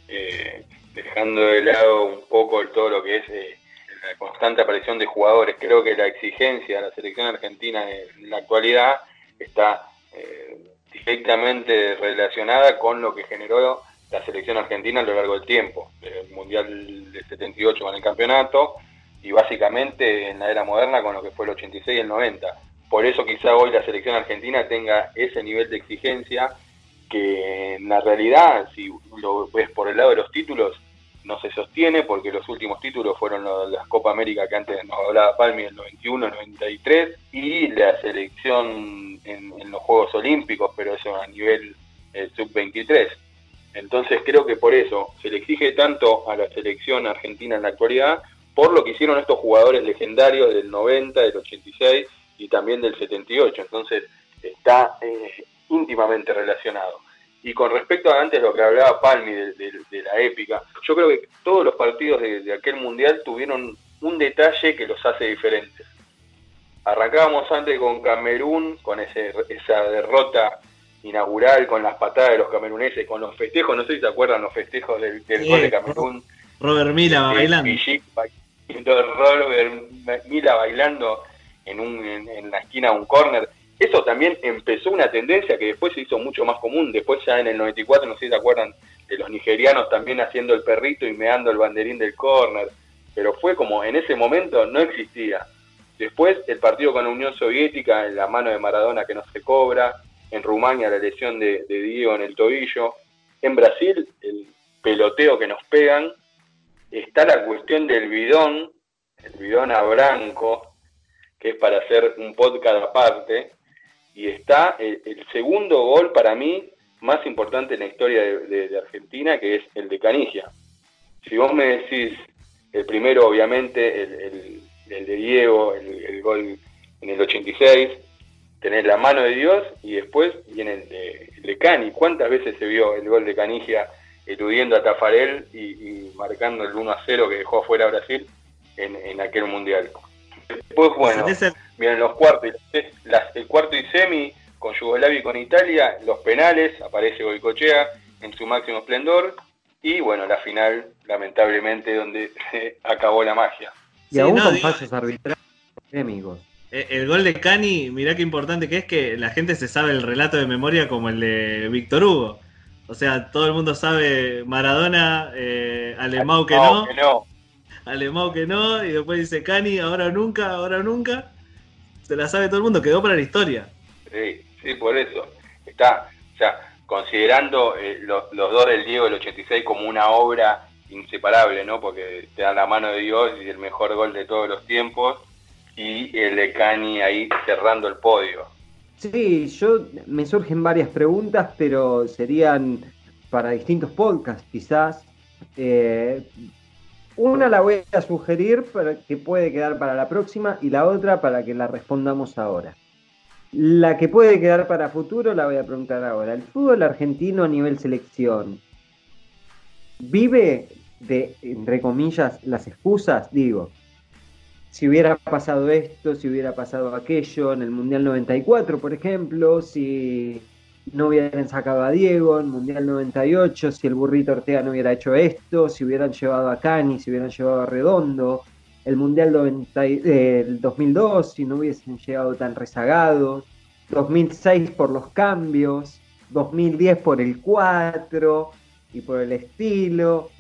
eh, dejando de lado un poco todo lo que es eh, la constante aparición de jugadores, creo que la exigencia de la selección argentina en la actualidad está eh, directamente relacionada con lo que generó la selección argentina a lo largo del tiempo, el Mundial del 78 con el campeonato y básicamente en la era moderna con lo que fue el 86 y el 90. Por eso quizá hoy la selección argentina tenga ese nivel de exigencia que en la realidad, si lo ves por el lado de los títulos, no se sostiene porque los últimos títulos fueron las Copa América que antes nos hablaba Palmi, el 91, el 93, y la selección en, los Juegos Olímpicos, pero eso a nivel eh, sub-23. Entonces creo que por eso se le exige tanto a la selección argentina en la actualidad, por lo que hicieron estos jugadores legendarios del 90, del 86 y también del 78. Entonces está eh, íntimamente relacionado. Y con respecto a antes lo que hablaba Palmi de, la épica, yo creo que todos los partidos de, aquel mundial tuvieron un detalle que los hace diferentes. Arrancábamos antes con Camerún, con ese, esa derrota inaugural, con las patadas de los cameruneses, con los festejos, no sé si se acuerdan los festejos del, gol de Camerún. Robert Mila bailando. Robert Mila bailando en, un, en, la esquina un córner eso también empezó una tendencia que después se hizo mucho más común. Después ya en el 94, no sé si se acuerdan, de los nigerianos también haciendo el perrito y meando el banderín del córner. Pero fue como en ese momento no existía. Después el partido con la Unión Soviética en la mano de Maradona que no se cobra. En Rumania la lesión de, de Diego en el tobillo. En Brasil el peloteo que nos pegan. Está la cuestión del bidón, el bidón a Branco, que es para hacer un podcast aparte, y está el, segundo gol para mí más importante en la historia de, Argentina, que es el de Canigia. Si vos me decís el primero, obviamente, el, de Diego, el, gol en el 86, tenés la mano de Dios y después viene el de, el de Cani. ¿Cuántas veces se vio el gol de Canigia eludiendo a Tafarel y, y marcando el 1 a 0 que dejó afuera a Brasil en, en aquel mundial? Después, bueno, Es el- vienen los cuartos, y las- el cuarto y semi con Yugoslavia y con Italia, los penales, aparece Goicochea en su máximo esplendor, y bueno, la final, lamentablemente, donde se acabó la magia. Y Sí, aún no, con digo- fallos arbitrales polémicos. Eh, El gol de Cani, mirá qué importante que es que la gente se sabe el relato de memoria como el de Víctor Hugo. O sea, todo el mundo sabe Maradona, eh, Alemão que no, que no. Alemão que no, y después dice Cani, ahora o nunca, ahora o nunca. Se la sabe todo el mundo, quedó para la historia. Sí, sí, por eso. Está, o sea, considerando eh, lo- los dos del Diego del 86 como una obra inseparable, ¿no? Porque te dan la mano de Dios y el mejor gol de todos los tiempos, y el de Cani ahí cerrando el podio. Sí, yo me surgen varias preguntas, pero serían para distintos podcasts quizás. Eh, una la voy a sugerir para que puede quedar para la próxima y la otra para que la respondamos ahora. La que puede quedar para futuro la voy a preguntar ahora. ¿El fútbol argentino a nivel selección vive de, entre comillas, las excusas? Digo, si hubiera pasado esto, si hubiera pasado aquello en el Mundial 94, por ejemplo, si no hubieran sacado a Diego en Mundial 98, si el burrito Ortega no hubiera hecho esto, si hubieran llevado a Cani, si hubieran llevado a Redondo, el Mundial 90 y- eh, el 2002, si no hubiesen llegado tan rezagados, 2006 por los cambios, 2010 por el 4 y por el estilo,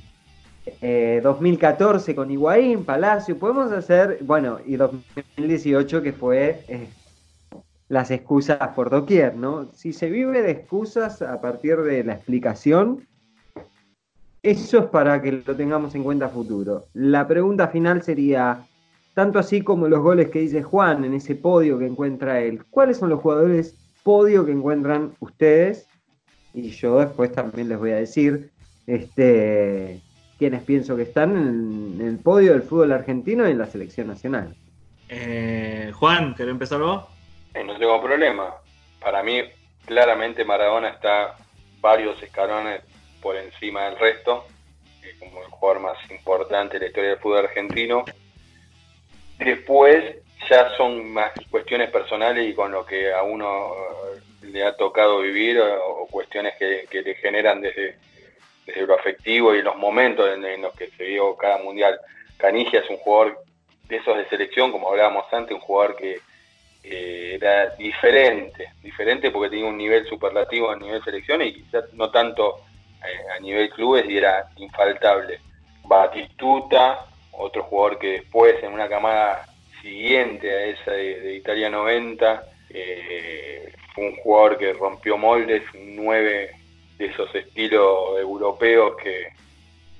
eh, 2014 con Higuaín, Palacio, podemos hacer, bueno, y 2018 que fue eh, las excusas por doquier, ¿no? Si se vive de excusas a partir de la explicación, eso es para que lo tengamos en cuenta a futuro. La pregunta final sería, tanto así como los goles que dice Juan en ese podio que encuentra él, ¿cuáles son los jugadores podio que encuentran ustedes? Y yo después también les voy a decir, este, quienes pienso que están en, el podio del fútbol argentino y en la selección nacional. Eh, Juan, ¿querés empezar vos? Eh, no tengo problema. Para mí, claramente Maradona está varios escalones por encima del resto, eh, como el jugador más importante de la historia del fútbol argentino. Después ya son más cuestiones personales y con lo que a uno eh, le ha tocado vivir o, cuestiones que, que le generan desde, desde lo afectivo y los momentos en, en los que se vio cada mundial. Canigia es un jugador de esos de selección, como hablábamos antes, un jugador que eh, era diferente, diferente porque tenía un nivel superlativo a nivel selección y quizás no tanto eh, a nivel clubes y era infaltable. Batistuta, otro jugador que después en una camada siguiente a esa de, Italia 90, eh, fue un jugador que rompió moldes, un 9 de esos estilos europeos que,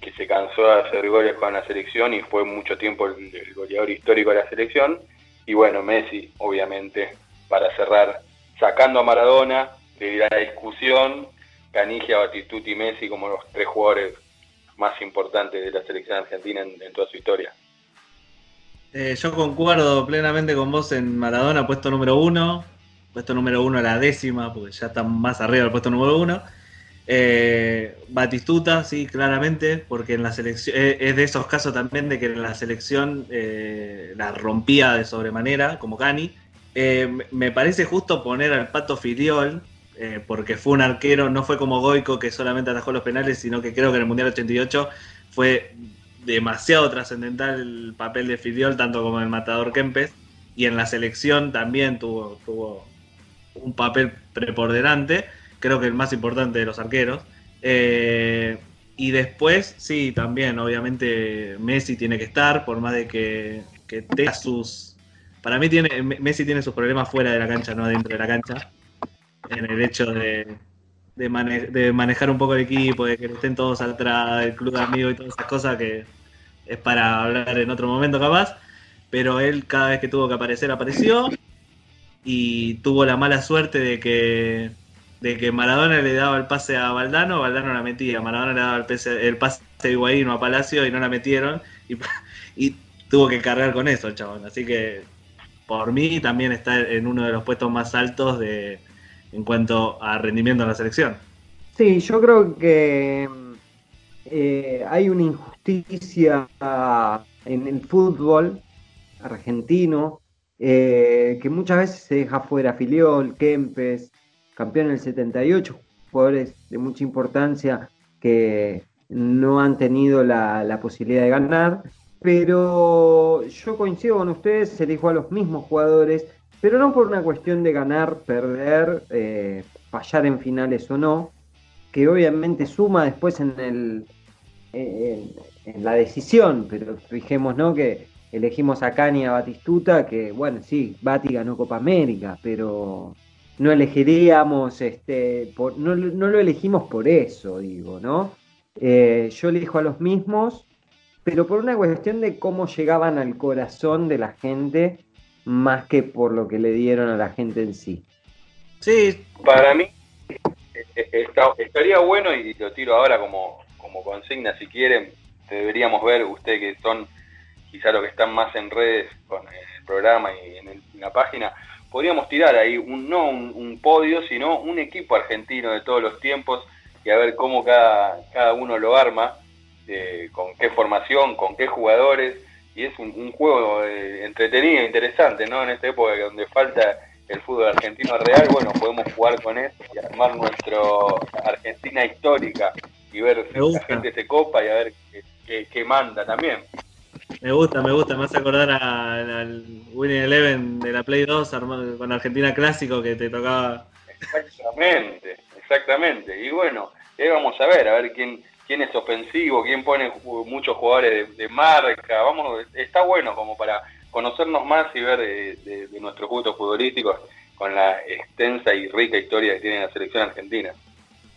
que se cansó de hacer goles con la selección y fue mucho tiempo el goleador histórico de la selección. Y bueno, Messi, obviamente, para cerrar, sacando a Maradona de la discusión, Canigia, Batistuta y Messi como los tres jugadores más importantes de la selección argentina en, en toda su historia. Eh, yo concuerdo plenamente con vos en Maradona, puesto número uno. Puesto número uno a la décima, porque ya está más arriba del puesto número uno. Eh, Batistuta, sí, claramente, porque en la selección eh, es de esos casos también de que en la selección eh, la rompía de sobremanera, como Cani. Eh, me- parece justo poner al Pato Filiol, porque fue un arquero, no fue como Goico que solamente atajó los penales, sino que creo que en el Mundial 88 fue demasiado trascendental el papel de Filiol, tanto como el matador Kempes, y en la selección también tuvo un papel preponderante, creo que el más importante de los arqueros. Eh, y después, sí, también, obviamente, Messi tiene que estar, por más de que, que tenga sus... Para mí tiene, Messi tiene sus problemas fuera de la cancha, no dentro de la cancha, en el hecho de, de, mane- de manejar un poco el equipo, de que estén todos atrás, el club de amigos y todas esas cosas que es para hablar en otro momento capaz, pero él cada vez que tuvo que aparecer apareció. Y tuvo la mala suerte de que de que Maradona le daba el pase a Valdano, Valdano la metía, Maradona le daba el, pase, el pase a Higuaín o a Palacio y no la metieron. Y, y tuvo que cargar con eso, chabón, así que por mí también está en uno de los puestos más altos de, en cuanto a rendimiento en la selección. Sí, yo creo que eh, hay una injusticia en el fútbol argentino eh, que muchas veces se deja fuera Filiol, Kempes, campeón en el 78, jugadores de mucha importancia que no han tenido la, posibilidad de ganar, pero yo coincido con ustedes, se dijo a los mismos jugadores, pero no por una cuestión de ganar, perder, eh, fallar en finales o no, que obviamente suma después en, el, en, la decisión, pero fijemos ¿no? que elegimos a Cani a Batistuta, que bueno, sí, Bati ganó Copa América, pero no elegiríamos, este, no, lo elegimos por eso, digo, ¿no? Eh, yo elijo a los mismos, pero por una cuestión de cómo llegaban al corazón de la gente, más que por lo que le dieron a la gente en sí. Sí, para mí eh, estaría bueno, y lo tiro ahora como, como consigna, si quieren, deberíamos ver, ustedes que son quizá los que están más en redes con el programa y en la página, podríamos tirar ahí un, no un, podio, sino un equipo argentino de todos los tiempos y a ver cómo cada, cada uno lo arma, eh, con qué formación, con qué jugadores, y es un, juego eh, entretenido, interesante, ¿no? En esta época donde falta el fútbol argentino real, bueno, podemos jugar con esto y armar nuestro Argentina histórica y ver si la gente se copa y a ver qué manda también. Me gusta, me gusta, me hace acordar al Winning Eleven de la Play 2 con Argentina Clásico que te tocaba. Exactamente, exactamente. Y bueno, ahí vamos a ver, a ver quién, quién es ofensivo, quién pone muchos jugadores de, marca. Vamos, está bueno como para conocernos más y ver de, nuestros gustos futbolísticos con la extensa y rica historia que tiene la selección argentina.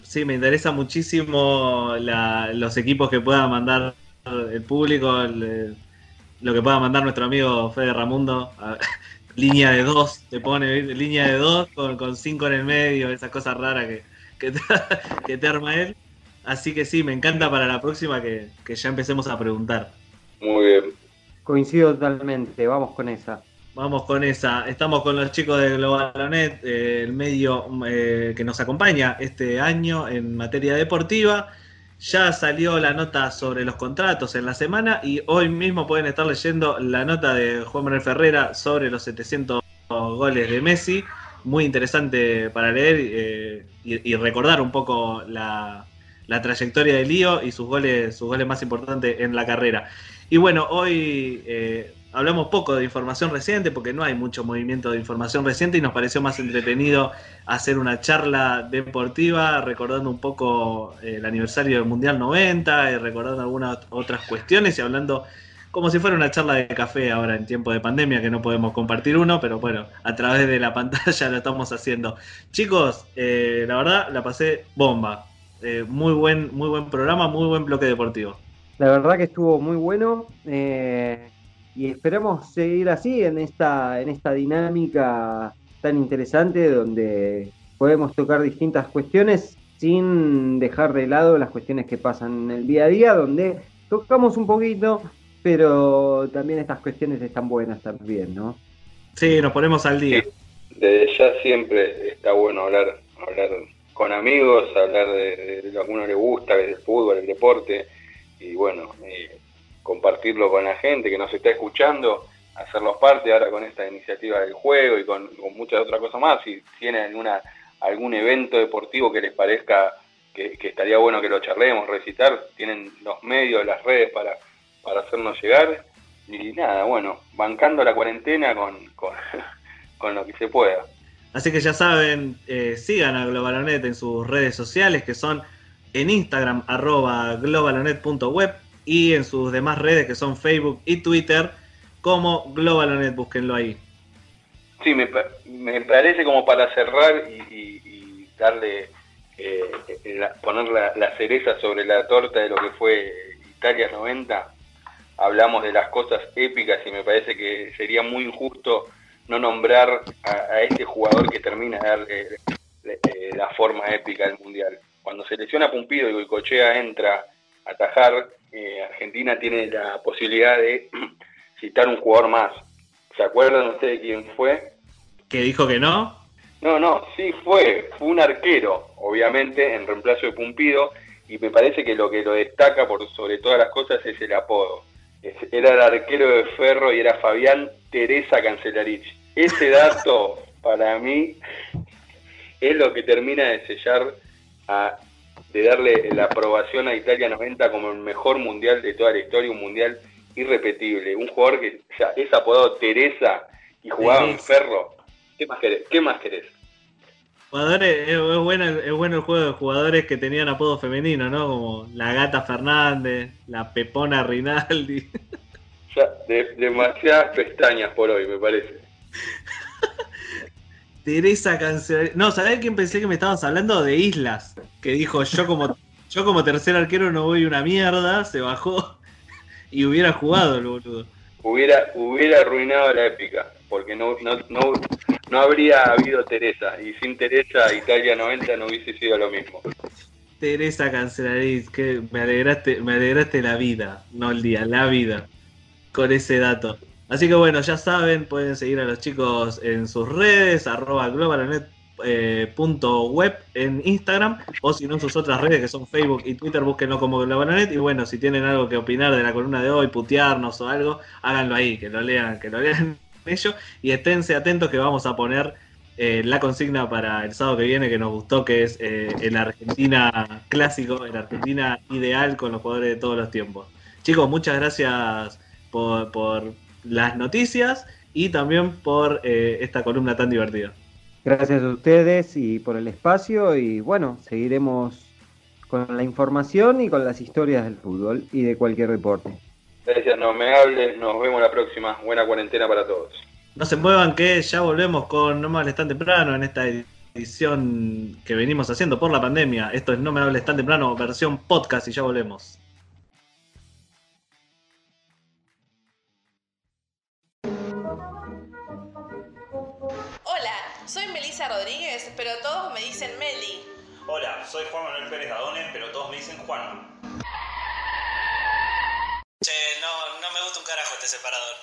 Sí, me interesa muchísimo los equipos que pueda mandar el público, el, lo que pueda mandar nuestro amigo Fede Ramundo. línea de dos, te pone línea de dos con, cinco en el medio, esas cosas raras que, que, te, arma él. Así que sí, me encanta para la próxima que, ya empecemos a preguntar. Muy bien. Coincido totalmente, vamos con esa. Vamos con esa. Estamos con los chicos de Globalonet, eh, el medio eh, que nos acompaña este año en materia deportiva. Ya salió la nota sobre los contratos en la semana y hoy mismo pueden estar leyendo la nota de Juan Manuel Ferrera sobre los 700 goles de Messi. Muy interesante para leer eh, y, recordar un poco la, trayectoria de Lío y sus goles, sus goles más importantes en la carrera. Y bueno, hoy eh, hablamos poco de información reciente porque no hay mucho movimiento de información reciente y nos pareció más entretenido hacer una charla deportiva recordando un poco eh, el aniversario del Mundial 90 y recordando algunas otras cuestiones y hablando como si fuera una charla de café ahora en tiempo de pandemia que no podemos compartir uno, pero bueno, a través de la pantalla lo estamos haciendo. Chicos, eh, la verdad la pasé bomba. Eh, muy, buen, muy buen programa, muy buen bloque deportivo. La verdad que estuvo muy bueno. Y esperamos seguir así en esta, en esta dinámica tan interesante donde podemos tocar distintas cuestiones sin dejar de lado las cuestiones que pasan en el día a día, donde tocamos un poquito, pero también estas cuestiones están buenas también, ¿no? Sí, nos ponemos al día. desde ya siempre está bueno hablar, hablar con amigos, hablar de, lo que a uno le gusta, del fútbol, el deporte, y bueno, eh, compartirlo con la gente que nos está escuchando, hacerlos parte ahora con esta iniciativa del juego y con, muchas otras cosas más. Si tienen alguna, algún evento deportivo que les parezca que, estaría bueno que lo charlemos, recitar, tienen los medios, las redes para, para hacernos llegar. Y nada, bueno, bancando la cuarentena con, con, lo que se pueda. Así que ya saben, eh, sigan a Globalonet en sus redes sociales que son en Instagram arroba globalonet.web y en sus demás redes que son Facebook y Twitter como GlobalOnet, búsquenlo ahí. Sí, me, parece como para cerrar y, darle, eh, poner la, cereza sobre la torta de lo que fue Italia 90. Hablamos de las cosas épicas y me parece que sería muy injusto no nombrar a, este jugador que termina de darle eh, la forma épica del Mundial. Cuando se lesiona Pumpido y Goicochea entra a atajar, eh, Argentina tiene la posibilidad de citar un jugador más. ¿Se acuerdan ustedes quién fue? ¿Que dijo que no? No, no, sí fue. Fue un arquero, obviamente, en reemplazo de Pumpido. Y me parece que lo que lo destaca por sobre todas las cosas es el apodo. Es- Era el arquero de Ferro y era Fabián Teresa Cancelarich. Ese dato, para mí, es lo que termina de sellar, a- de darle la aprobación a Italia 90 como el mejor mundial de toda la historia, un mundial irrepetible. Un jugador que o sea, es apodado Teresa y jugaba en. Ferro. ¿Qué más querés? ¿Qué más querés? Jugadores, es, es bueno, es bueno el juego de jugadores que tenían apodo femenino, ¿no? Como la Gata Fernández, la Pepona Rinaldi. Ya, de- demasiadas pestañas por hoy, me parece. Teresa Cancelar. No, ¿sabés quién pensé que me estabas hablando? De Islas. Que dijo, yo como, yo como tercer arquero no voy una mierda, se bajó y hubiera jugado el boludo. Hubiera, hubiera arruinado la épica, porque no, no, no, no habría habido Teresa. Y sin Teresa, Italia 90 no hubiese sido lo mismo. Teresa Cancelariz, que me alegraste, me alegraste la vida, no el día, la vida, con ese dato. Así que bueno, ya saben, pueden seguir a los chicos en sus redes, arroba globalanet eh, en Instagram, o si no en sus otras redes que son Facebook y Twitter, búsquenlo como globalanet. Y bueno, si tienen algo que opinar de la columna de hoy, putearnos o algo, háganlo ahí, que lo lean, que lo lean ellos, y esténse atentos que vamos a poner eh, la consigna para el sábado que viene que nos gustó, que es eh, el Argentina clásico, el Argentina ideal con los jugadores de todos los tiempos. Chicos, muchas gracias por las noticias y también por eh, esta columna tan divertida. Gracias a ustedes y por el espacio y bueno, seguiremos con la información y con las historias del fútbol y de cualquier deporte. Gracias, no me hablen, nos vemos la próxima. Buena cuarentena para todos. No se muevan que ya volvemos con No me hables tan temprano en esta edición que venimos haciendo por la pandemia. Esto es No me hables tan temprano, versión podcast y ya volvemos. Pero todos me dicen Meli. Hola, soy Juan Manuel Pérez Dadone, pero todos me dicen Juan. Che, no, no me gusta un carajo este separador.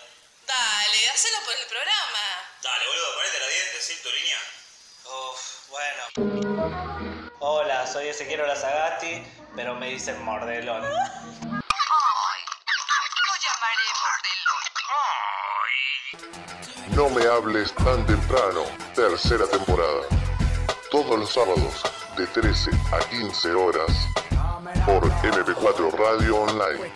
Dale, hacelo por el programa. Dale, boludo, ponete la 10, decir tu línea. Uf, bueno. Hola, soy Ezequiel Lazagasti, pero me dicen Mordelón. No me hables tan temprano, tercera temporada. Todos los sábados, de 13 a 15 horas, por MP4 Radio Online.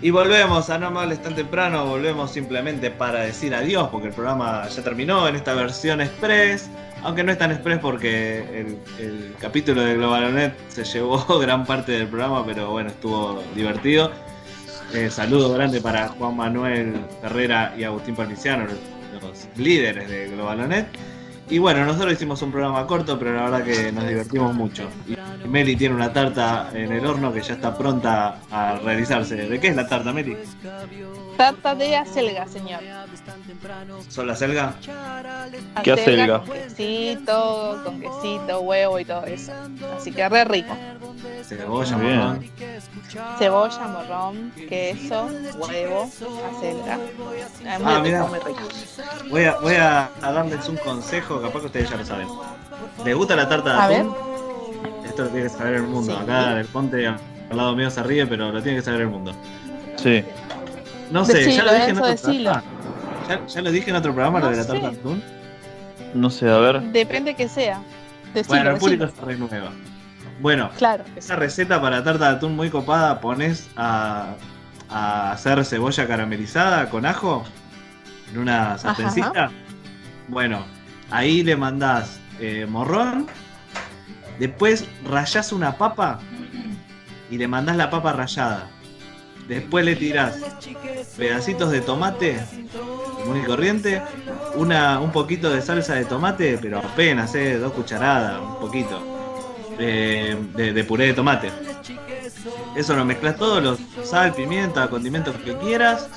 Y volvemos a No me hables tan temprano, volvemos simplemente para decir adiós, porque el programa ya terminó en esta versión express, aunque no es tan express porque el, capítulo de Globalonet se llevó gran parte del programa, pero bueno, estuvo divertido. Eh, saludo grande para Juan Manuel Ferrera y Agustín Palmiciano, líderes de Globalonet. Y bueno, nosotros hicimos un programa corto, pero la verdad que nos divertimos mucho. Y Meli tiene una tarta en el horno que ya está pronta a realizarse. ¿De qué es la tarta, Meli? Tarta de acelga, señor. ¿Son la selga? ¿Qué acelga? Con quesito, con quesito, huevo y todo eso. Así que re rico. Cebolla, morrón. Cebolla, morrón, queso, huevo, acelga. Ah, muy rico. Voy a, voy a, a darles un consejo, capaz que ustedes ya lo saben. ¿Les gusta la tarta de A ver. atún? Esto lo tiene que saber el mundo. Sí. Acá en el ponte al lado mío se ríe, pero lo tiene que saber el mundo. Sí. No sé, ya lo dije en otro decilo. programa. ¿Ya, ya lo dije en otro programa, lo de la sé. tarta de atún. No sé, a ver. Depende que sea. Decilo, Bueno, el público decilo. se renueva. Bueno, Claro. esa receta para tarta de atún muy copada, pones a, a hacer cebolla caramelizada con ajo en una sartencita. Bueno, ahí le mandás eh, morrón, después rayás una papa y le mandás la papa rallada. Después le tirás pedacitos de tomate, muy corriente, una, un poquito de salsa de tomate, pero apenas, eh, dos cucharadas, un poquito, de, de puré de tomate. Eso lo mezclas todo, lo, sal, pimienta, condimentos que quieras,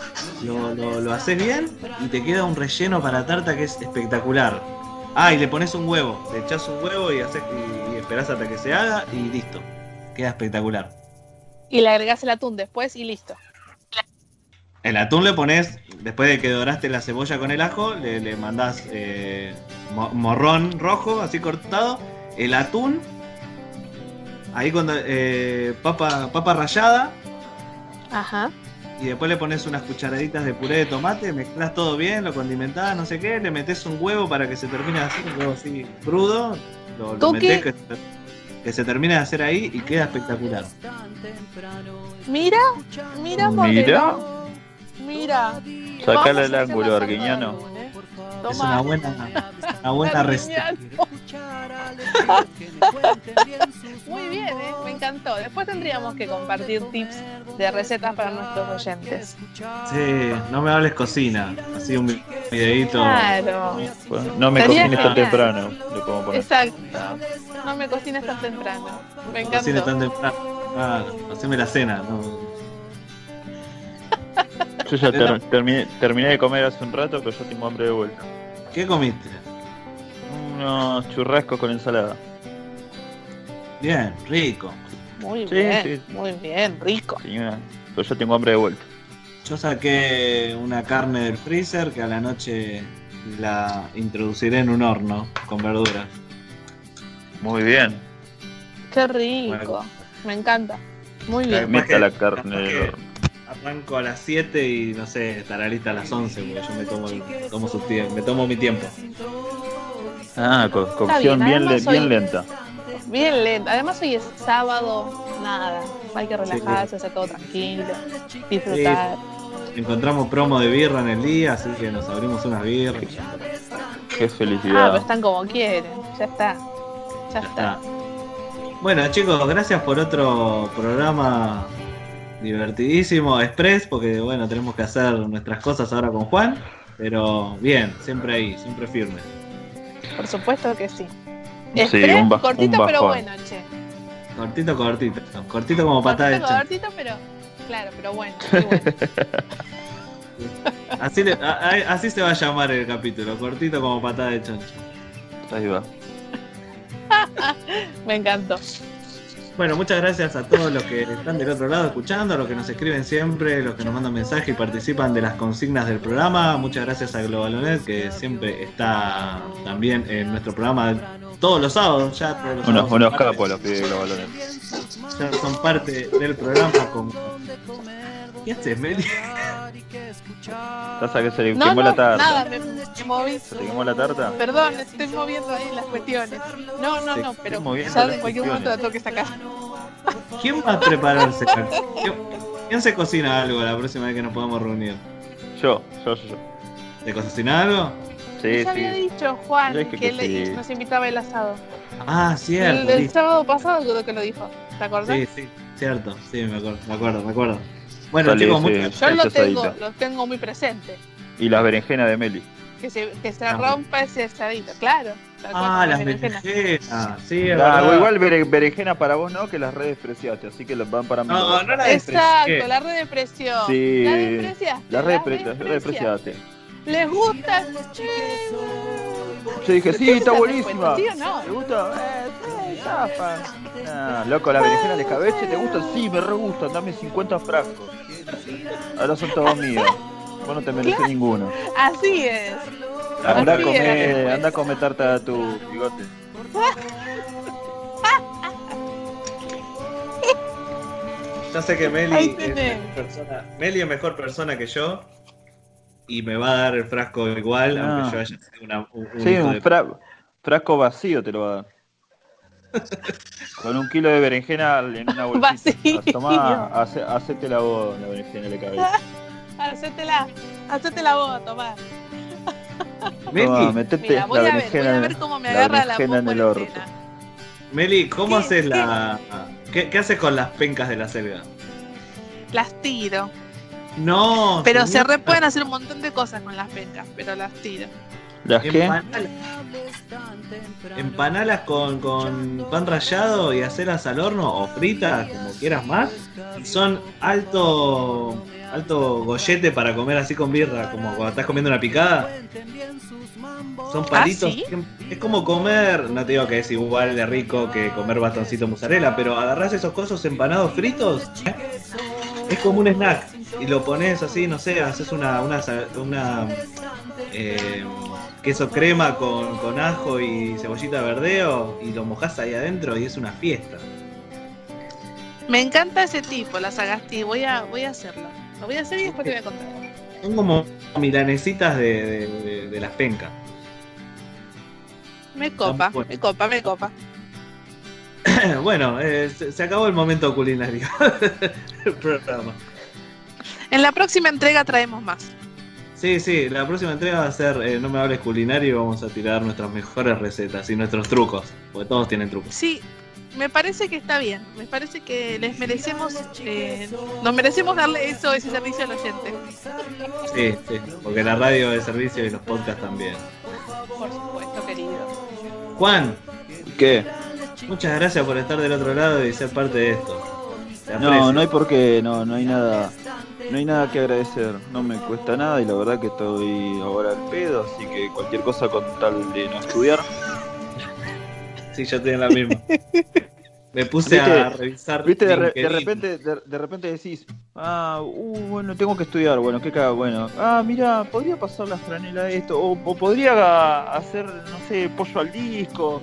lo, lo, lo haces bien y te queda un relleno para tarta que es espectacular. Ah, y le pones un huevo, le echás un huevo y, haces, y, y esperás hasta que se haga y listo. Queda espectacular. Y le agregás el atún después y listo. El atún le pones, después de que doraste la cebolla con el ajo, le, le mandás eh, mo- morrón rojo, así cortado, el atún, ahí cuando eh, papa, papa rallada, Ajá. y después le pones unas cucharaditas de puré de tomate, mezclas todo bien, lo condimentás, no sé qué, le metes un huevo para que se termine de hacer, un huevo así crudo, lo, lo metés que, se- que se termine de hacer ahí y queda espectacular. Mira, mira, Mira. Mira. Sacale el ángulo, arguiñano. Es una buena, una buena receta. Muy bien, ¿eh? me encantó. Después tendríamos que compartir tips de recetas para nuestros oyentes. Sí, no me hables cocina, así un videito. Claro. Bueno, no me cocines tan temprano. Le podemos poner. Exacto. No me cocines tan temprano. Me Cocina tan encantó. temprano. Claro, haceme la cena. No. Yo ya ter- terminé, terminé de comer hace un rato, pero ya tengo hambre de vuelta. ¿Qué comiste? Unos churrascos con ensalada. Bien, rico. Muy Sí, bien, sí. muy bien, rico. Señora, pero ya tengo hambre de vuelta. Yo saqué una carne del freezer que a la noche la introduciré en un horno con verduras. Muy bien. Qué rico. Me encanta. Muy bien. Meta la carne del horno. Arranco a las 7 y no sé, estará lista a las 11 porque yo me tomo, el- tomo su tie- me tomo mi tiempo. Ah, co- cocción bien, bien, le- además hoy- bien lenta. Bien lento. Además hoy es sábado, nada. Hay que relajarse, hacer todo tranquilo, disfrutar. Encontramos promo de birra en el día, así que nos abrimos unas birras. Qué Ah, felicidad. pero están como quieren. Ya está. Ya está. Ah. Bueno chicos, gracias por otro programa divertidísimo, express, porque bueno, tenemos que hacer nuestras cosas ahora con Juan, pero bien, siempre ahí, siempre firme. Por supuesto que sí. Sí, Express, un ba- cortito un pero bueno, che. Cortito, cortito, cortito como patada de Cortito, chancho. cortito, pero. Claro, pero bueno. muy bueno. Así, le- a- así se va a llamar el capítulo, cortito como patada de chancho. Ahí va. Me encantó. Bueno, muchas gracias a todos los que están del otro lado escuchando, a los que nos escriben siempre, los que nos mandan mensajes y participan de las consignas del programa. Muchas gracias a Globalonet, que siempre está también en nuestro programa todos los sábados, ya todos los Unos, sábados unos capos los pibes de los balones. ya son parte del programa como... ¿Qué haces, Meli? ¿Pasa que se le No, quemó no, la tarta? nada, me, me moví. ¿Se te quemó la tarta? Perdón, estoy moviendo ahí las cuestiones. No, no, no, pero ya en cualquier momento la tengo que sacar. ¿Quién va a prepararse? ¿Quién, quién se cocina algo la próxima vez que nos podamos reunir? Yo, yo, yo. yo. ¿Te cocina algo? Sí, ya había dicho Juan que, que le- sí. nos invitaba el asado. Ah, cierto. el, el sábado pasado creo que lo dijo. ¿Te acordás? Sí, sí, cierto. Sí, me acuerdo, me acuerdo, me acuerdo. Bueno, chicos, ese- Yo lo tengo, lo tengo muy presente. Y las berenjenas de Meli. Que se, que se Ah, rompa ese asadito, claro. Ah, las berenjenas. berenjenas. Sí, verdad. igual bere- berenjena para vos no, que las redes despreciaste, así que van para mí. No, no la Exacto, la red de presión. Sí. La despreciaste. Las la redes pre- las redes despreciaste. ¿Les gusta? Sí. Yo dije, sí, está buenísima. ¿Sí o no? ¿Te gusta? Eh, sí, zafa. Ah, loco, las berenjenas de escabeche, ¿te gustan? Sí, me re gustan, dame 50 frascos. Ahora son todos míos. Vos no te mereces Claro. ninguno. Así es. Anda a Así la comer, anda a comer tarta a tu bigote. Ya sé que Meli es, tenés. mejor persona, Meli es mejor persona que yo y me va a dar el frasco igual, Ah. aunque yo haya sido una, un, un Sí, un de- fra- frasco vacío te lo va a dar. Con un kilo de berenjena en una bolsita. Vacío. Tomá, hace, hacete la voz, la berenjena de cabeza. Hacétela. Hacétela vos, tomá. Meli, metete Mira, voy la a ver, voy a ver cómo me la agarra la berenjena en el orto. Meli, ¿cómo ¿Qué? haces la. ¿Qué, qué haces con las pencas de la selga? Las tiro. No, Pero se re pueden hacer un montón de cosas con las pencas, pero las tiro. ¿Las qué? Empanalas. Empanalas con, con pan rallado y hacerlas al horno o fritas, como quieras más. Y son alto alto gollete para comer así con birra, como cuando estás comiendo una picada. Son palitos. ¿sí? Es como comer, no te digo que es igual de rico que comer bastoncito mozzarella, pero agarrás esos cosos empanados fritos Es como un snack. Y lo pones así, no sé, haces una, una, una eh, queso crema con, con ajo y cebollita verdeo y lo mojás ahí adentro y es una fiesta. Me encanta ese tipo, la Sagasti. Voy a, voy a hacerlo. Lo voy a hacer y después te voy a contar. Son como milanesitas de, de, de, las pencas. Me copa, me copa, me copa. bueno, eh, se, acabó el momento culinario programa. En la próxima entrega traemos más. Sí, sí, la próxima entrega va a ser eh, No me hables culinario y vamos a tirar nuestras mejores recetas y nuestros trucos, porque todos tienen trucos. Sí, me parece que está bien, me parece que les merecemos, eh, nos merecemos darle eso, ese servicio al oyente. Sí, sí, porque la radio es servicio y los podcasts también. Por supuesto, querido. Juan. ¿Qué? Muchas gracias por estar del otro lado y ser parte de esto. No, no hay por qué, no, no hay nada, no hay nada que agradecer, no me cuesta nada y la verdad que estoy ahora al pedo, así que cualquier cosa con tal de no estudiar. Sí, yo estoy en la misma. Me puse a revisar. Viste, de, de, repente, de, de, repente decís, ah, uh, bueno, tengo que estudiar, bueno, qué caga, bueno. Ah, mira, podría pasar la franela esto, o, o podría hacer, no sé, pollo al disco,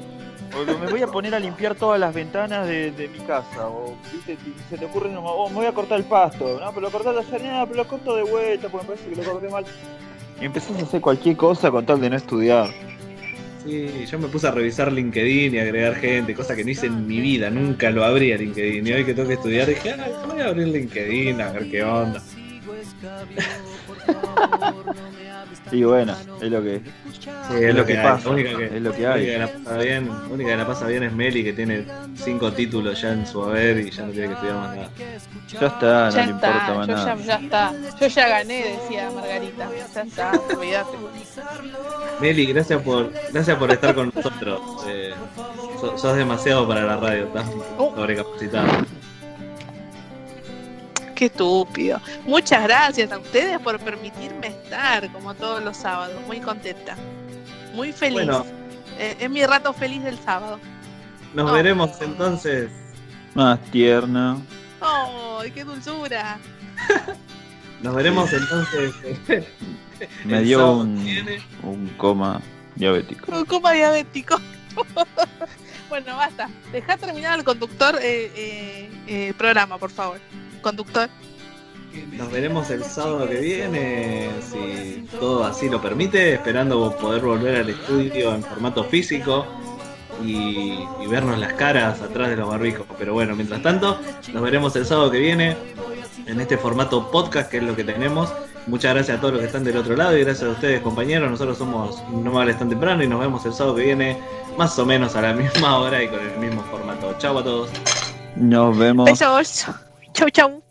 o me voy a poner a limpiar todas las ventanas de, de mi casa. O ¿viste? se te ocurre, no, oh, me voy a cortar el pasto. No, pero lo cortaste ayer, no, pero lo corto de vuelta porque me parece que lo corté mal. Y empezás a hacer cualquier cosa con tal de no estudiar. Sí, yo me puse a revisar LinkedIn y agregar gente, cosa que no hice en mi vida, nunca lo abría LinkedIn. Y hoy que tengo que estudiar dije, ah, voy a abrir LinkedIn a ver qué onda. Y bueno, es lo que, sí, es, es, lo que, que pasa. Única que, es lo que hay. La única que la pasa bien, única que la pasa bien es Meli, que tiene cinco títulos ya en su haber y ya no tiene que estudiar más nada. Ya está, no ya le está, importa más yo nada. Ya, ya está. Yo ya gané, decía Margarita. Ya está, olvídate. Meli, gracias por, gracias por estar con nosotros. Eh, sos, sos demasiado para la radio, estás Oh. sobrecapacitado. Qué estúpido. Muchas gracias a ustedes por permitirme estar como todos los sábados. Muy contenta. Muy feliz. Bueno. Eh, es mi rato feliz del sábado. Nos No. veremos entonces. Más tierna. ¡Ay, qué dulzura! Nos veremos entonces. Me el dio un, coma diabético. Un coma diabético. bueno, basta. Deja terminar al conductor eh, eh, eh, programa, por favor. Conductor. Nos veremos el sábado que viene, si todo así lo permite, esperando poder volver al estudio en formato físico y, y vernos las caras atrás de los barbijos. Pero bueno, mientras tanto, nos veremos el sábado que viene en este formato podcast, que es lo que tenemos. Muchas gracias a todos los que están del otro lado y gracias a ustedes, compañeros. Nosotros somos No me hables tan temprano y nos vemos el sábado que viene, más o menos a la misma hora y con el mismo formato. Chau a todos. Nos vemos. Besos. Chau, chau.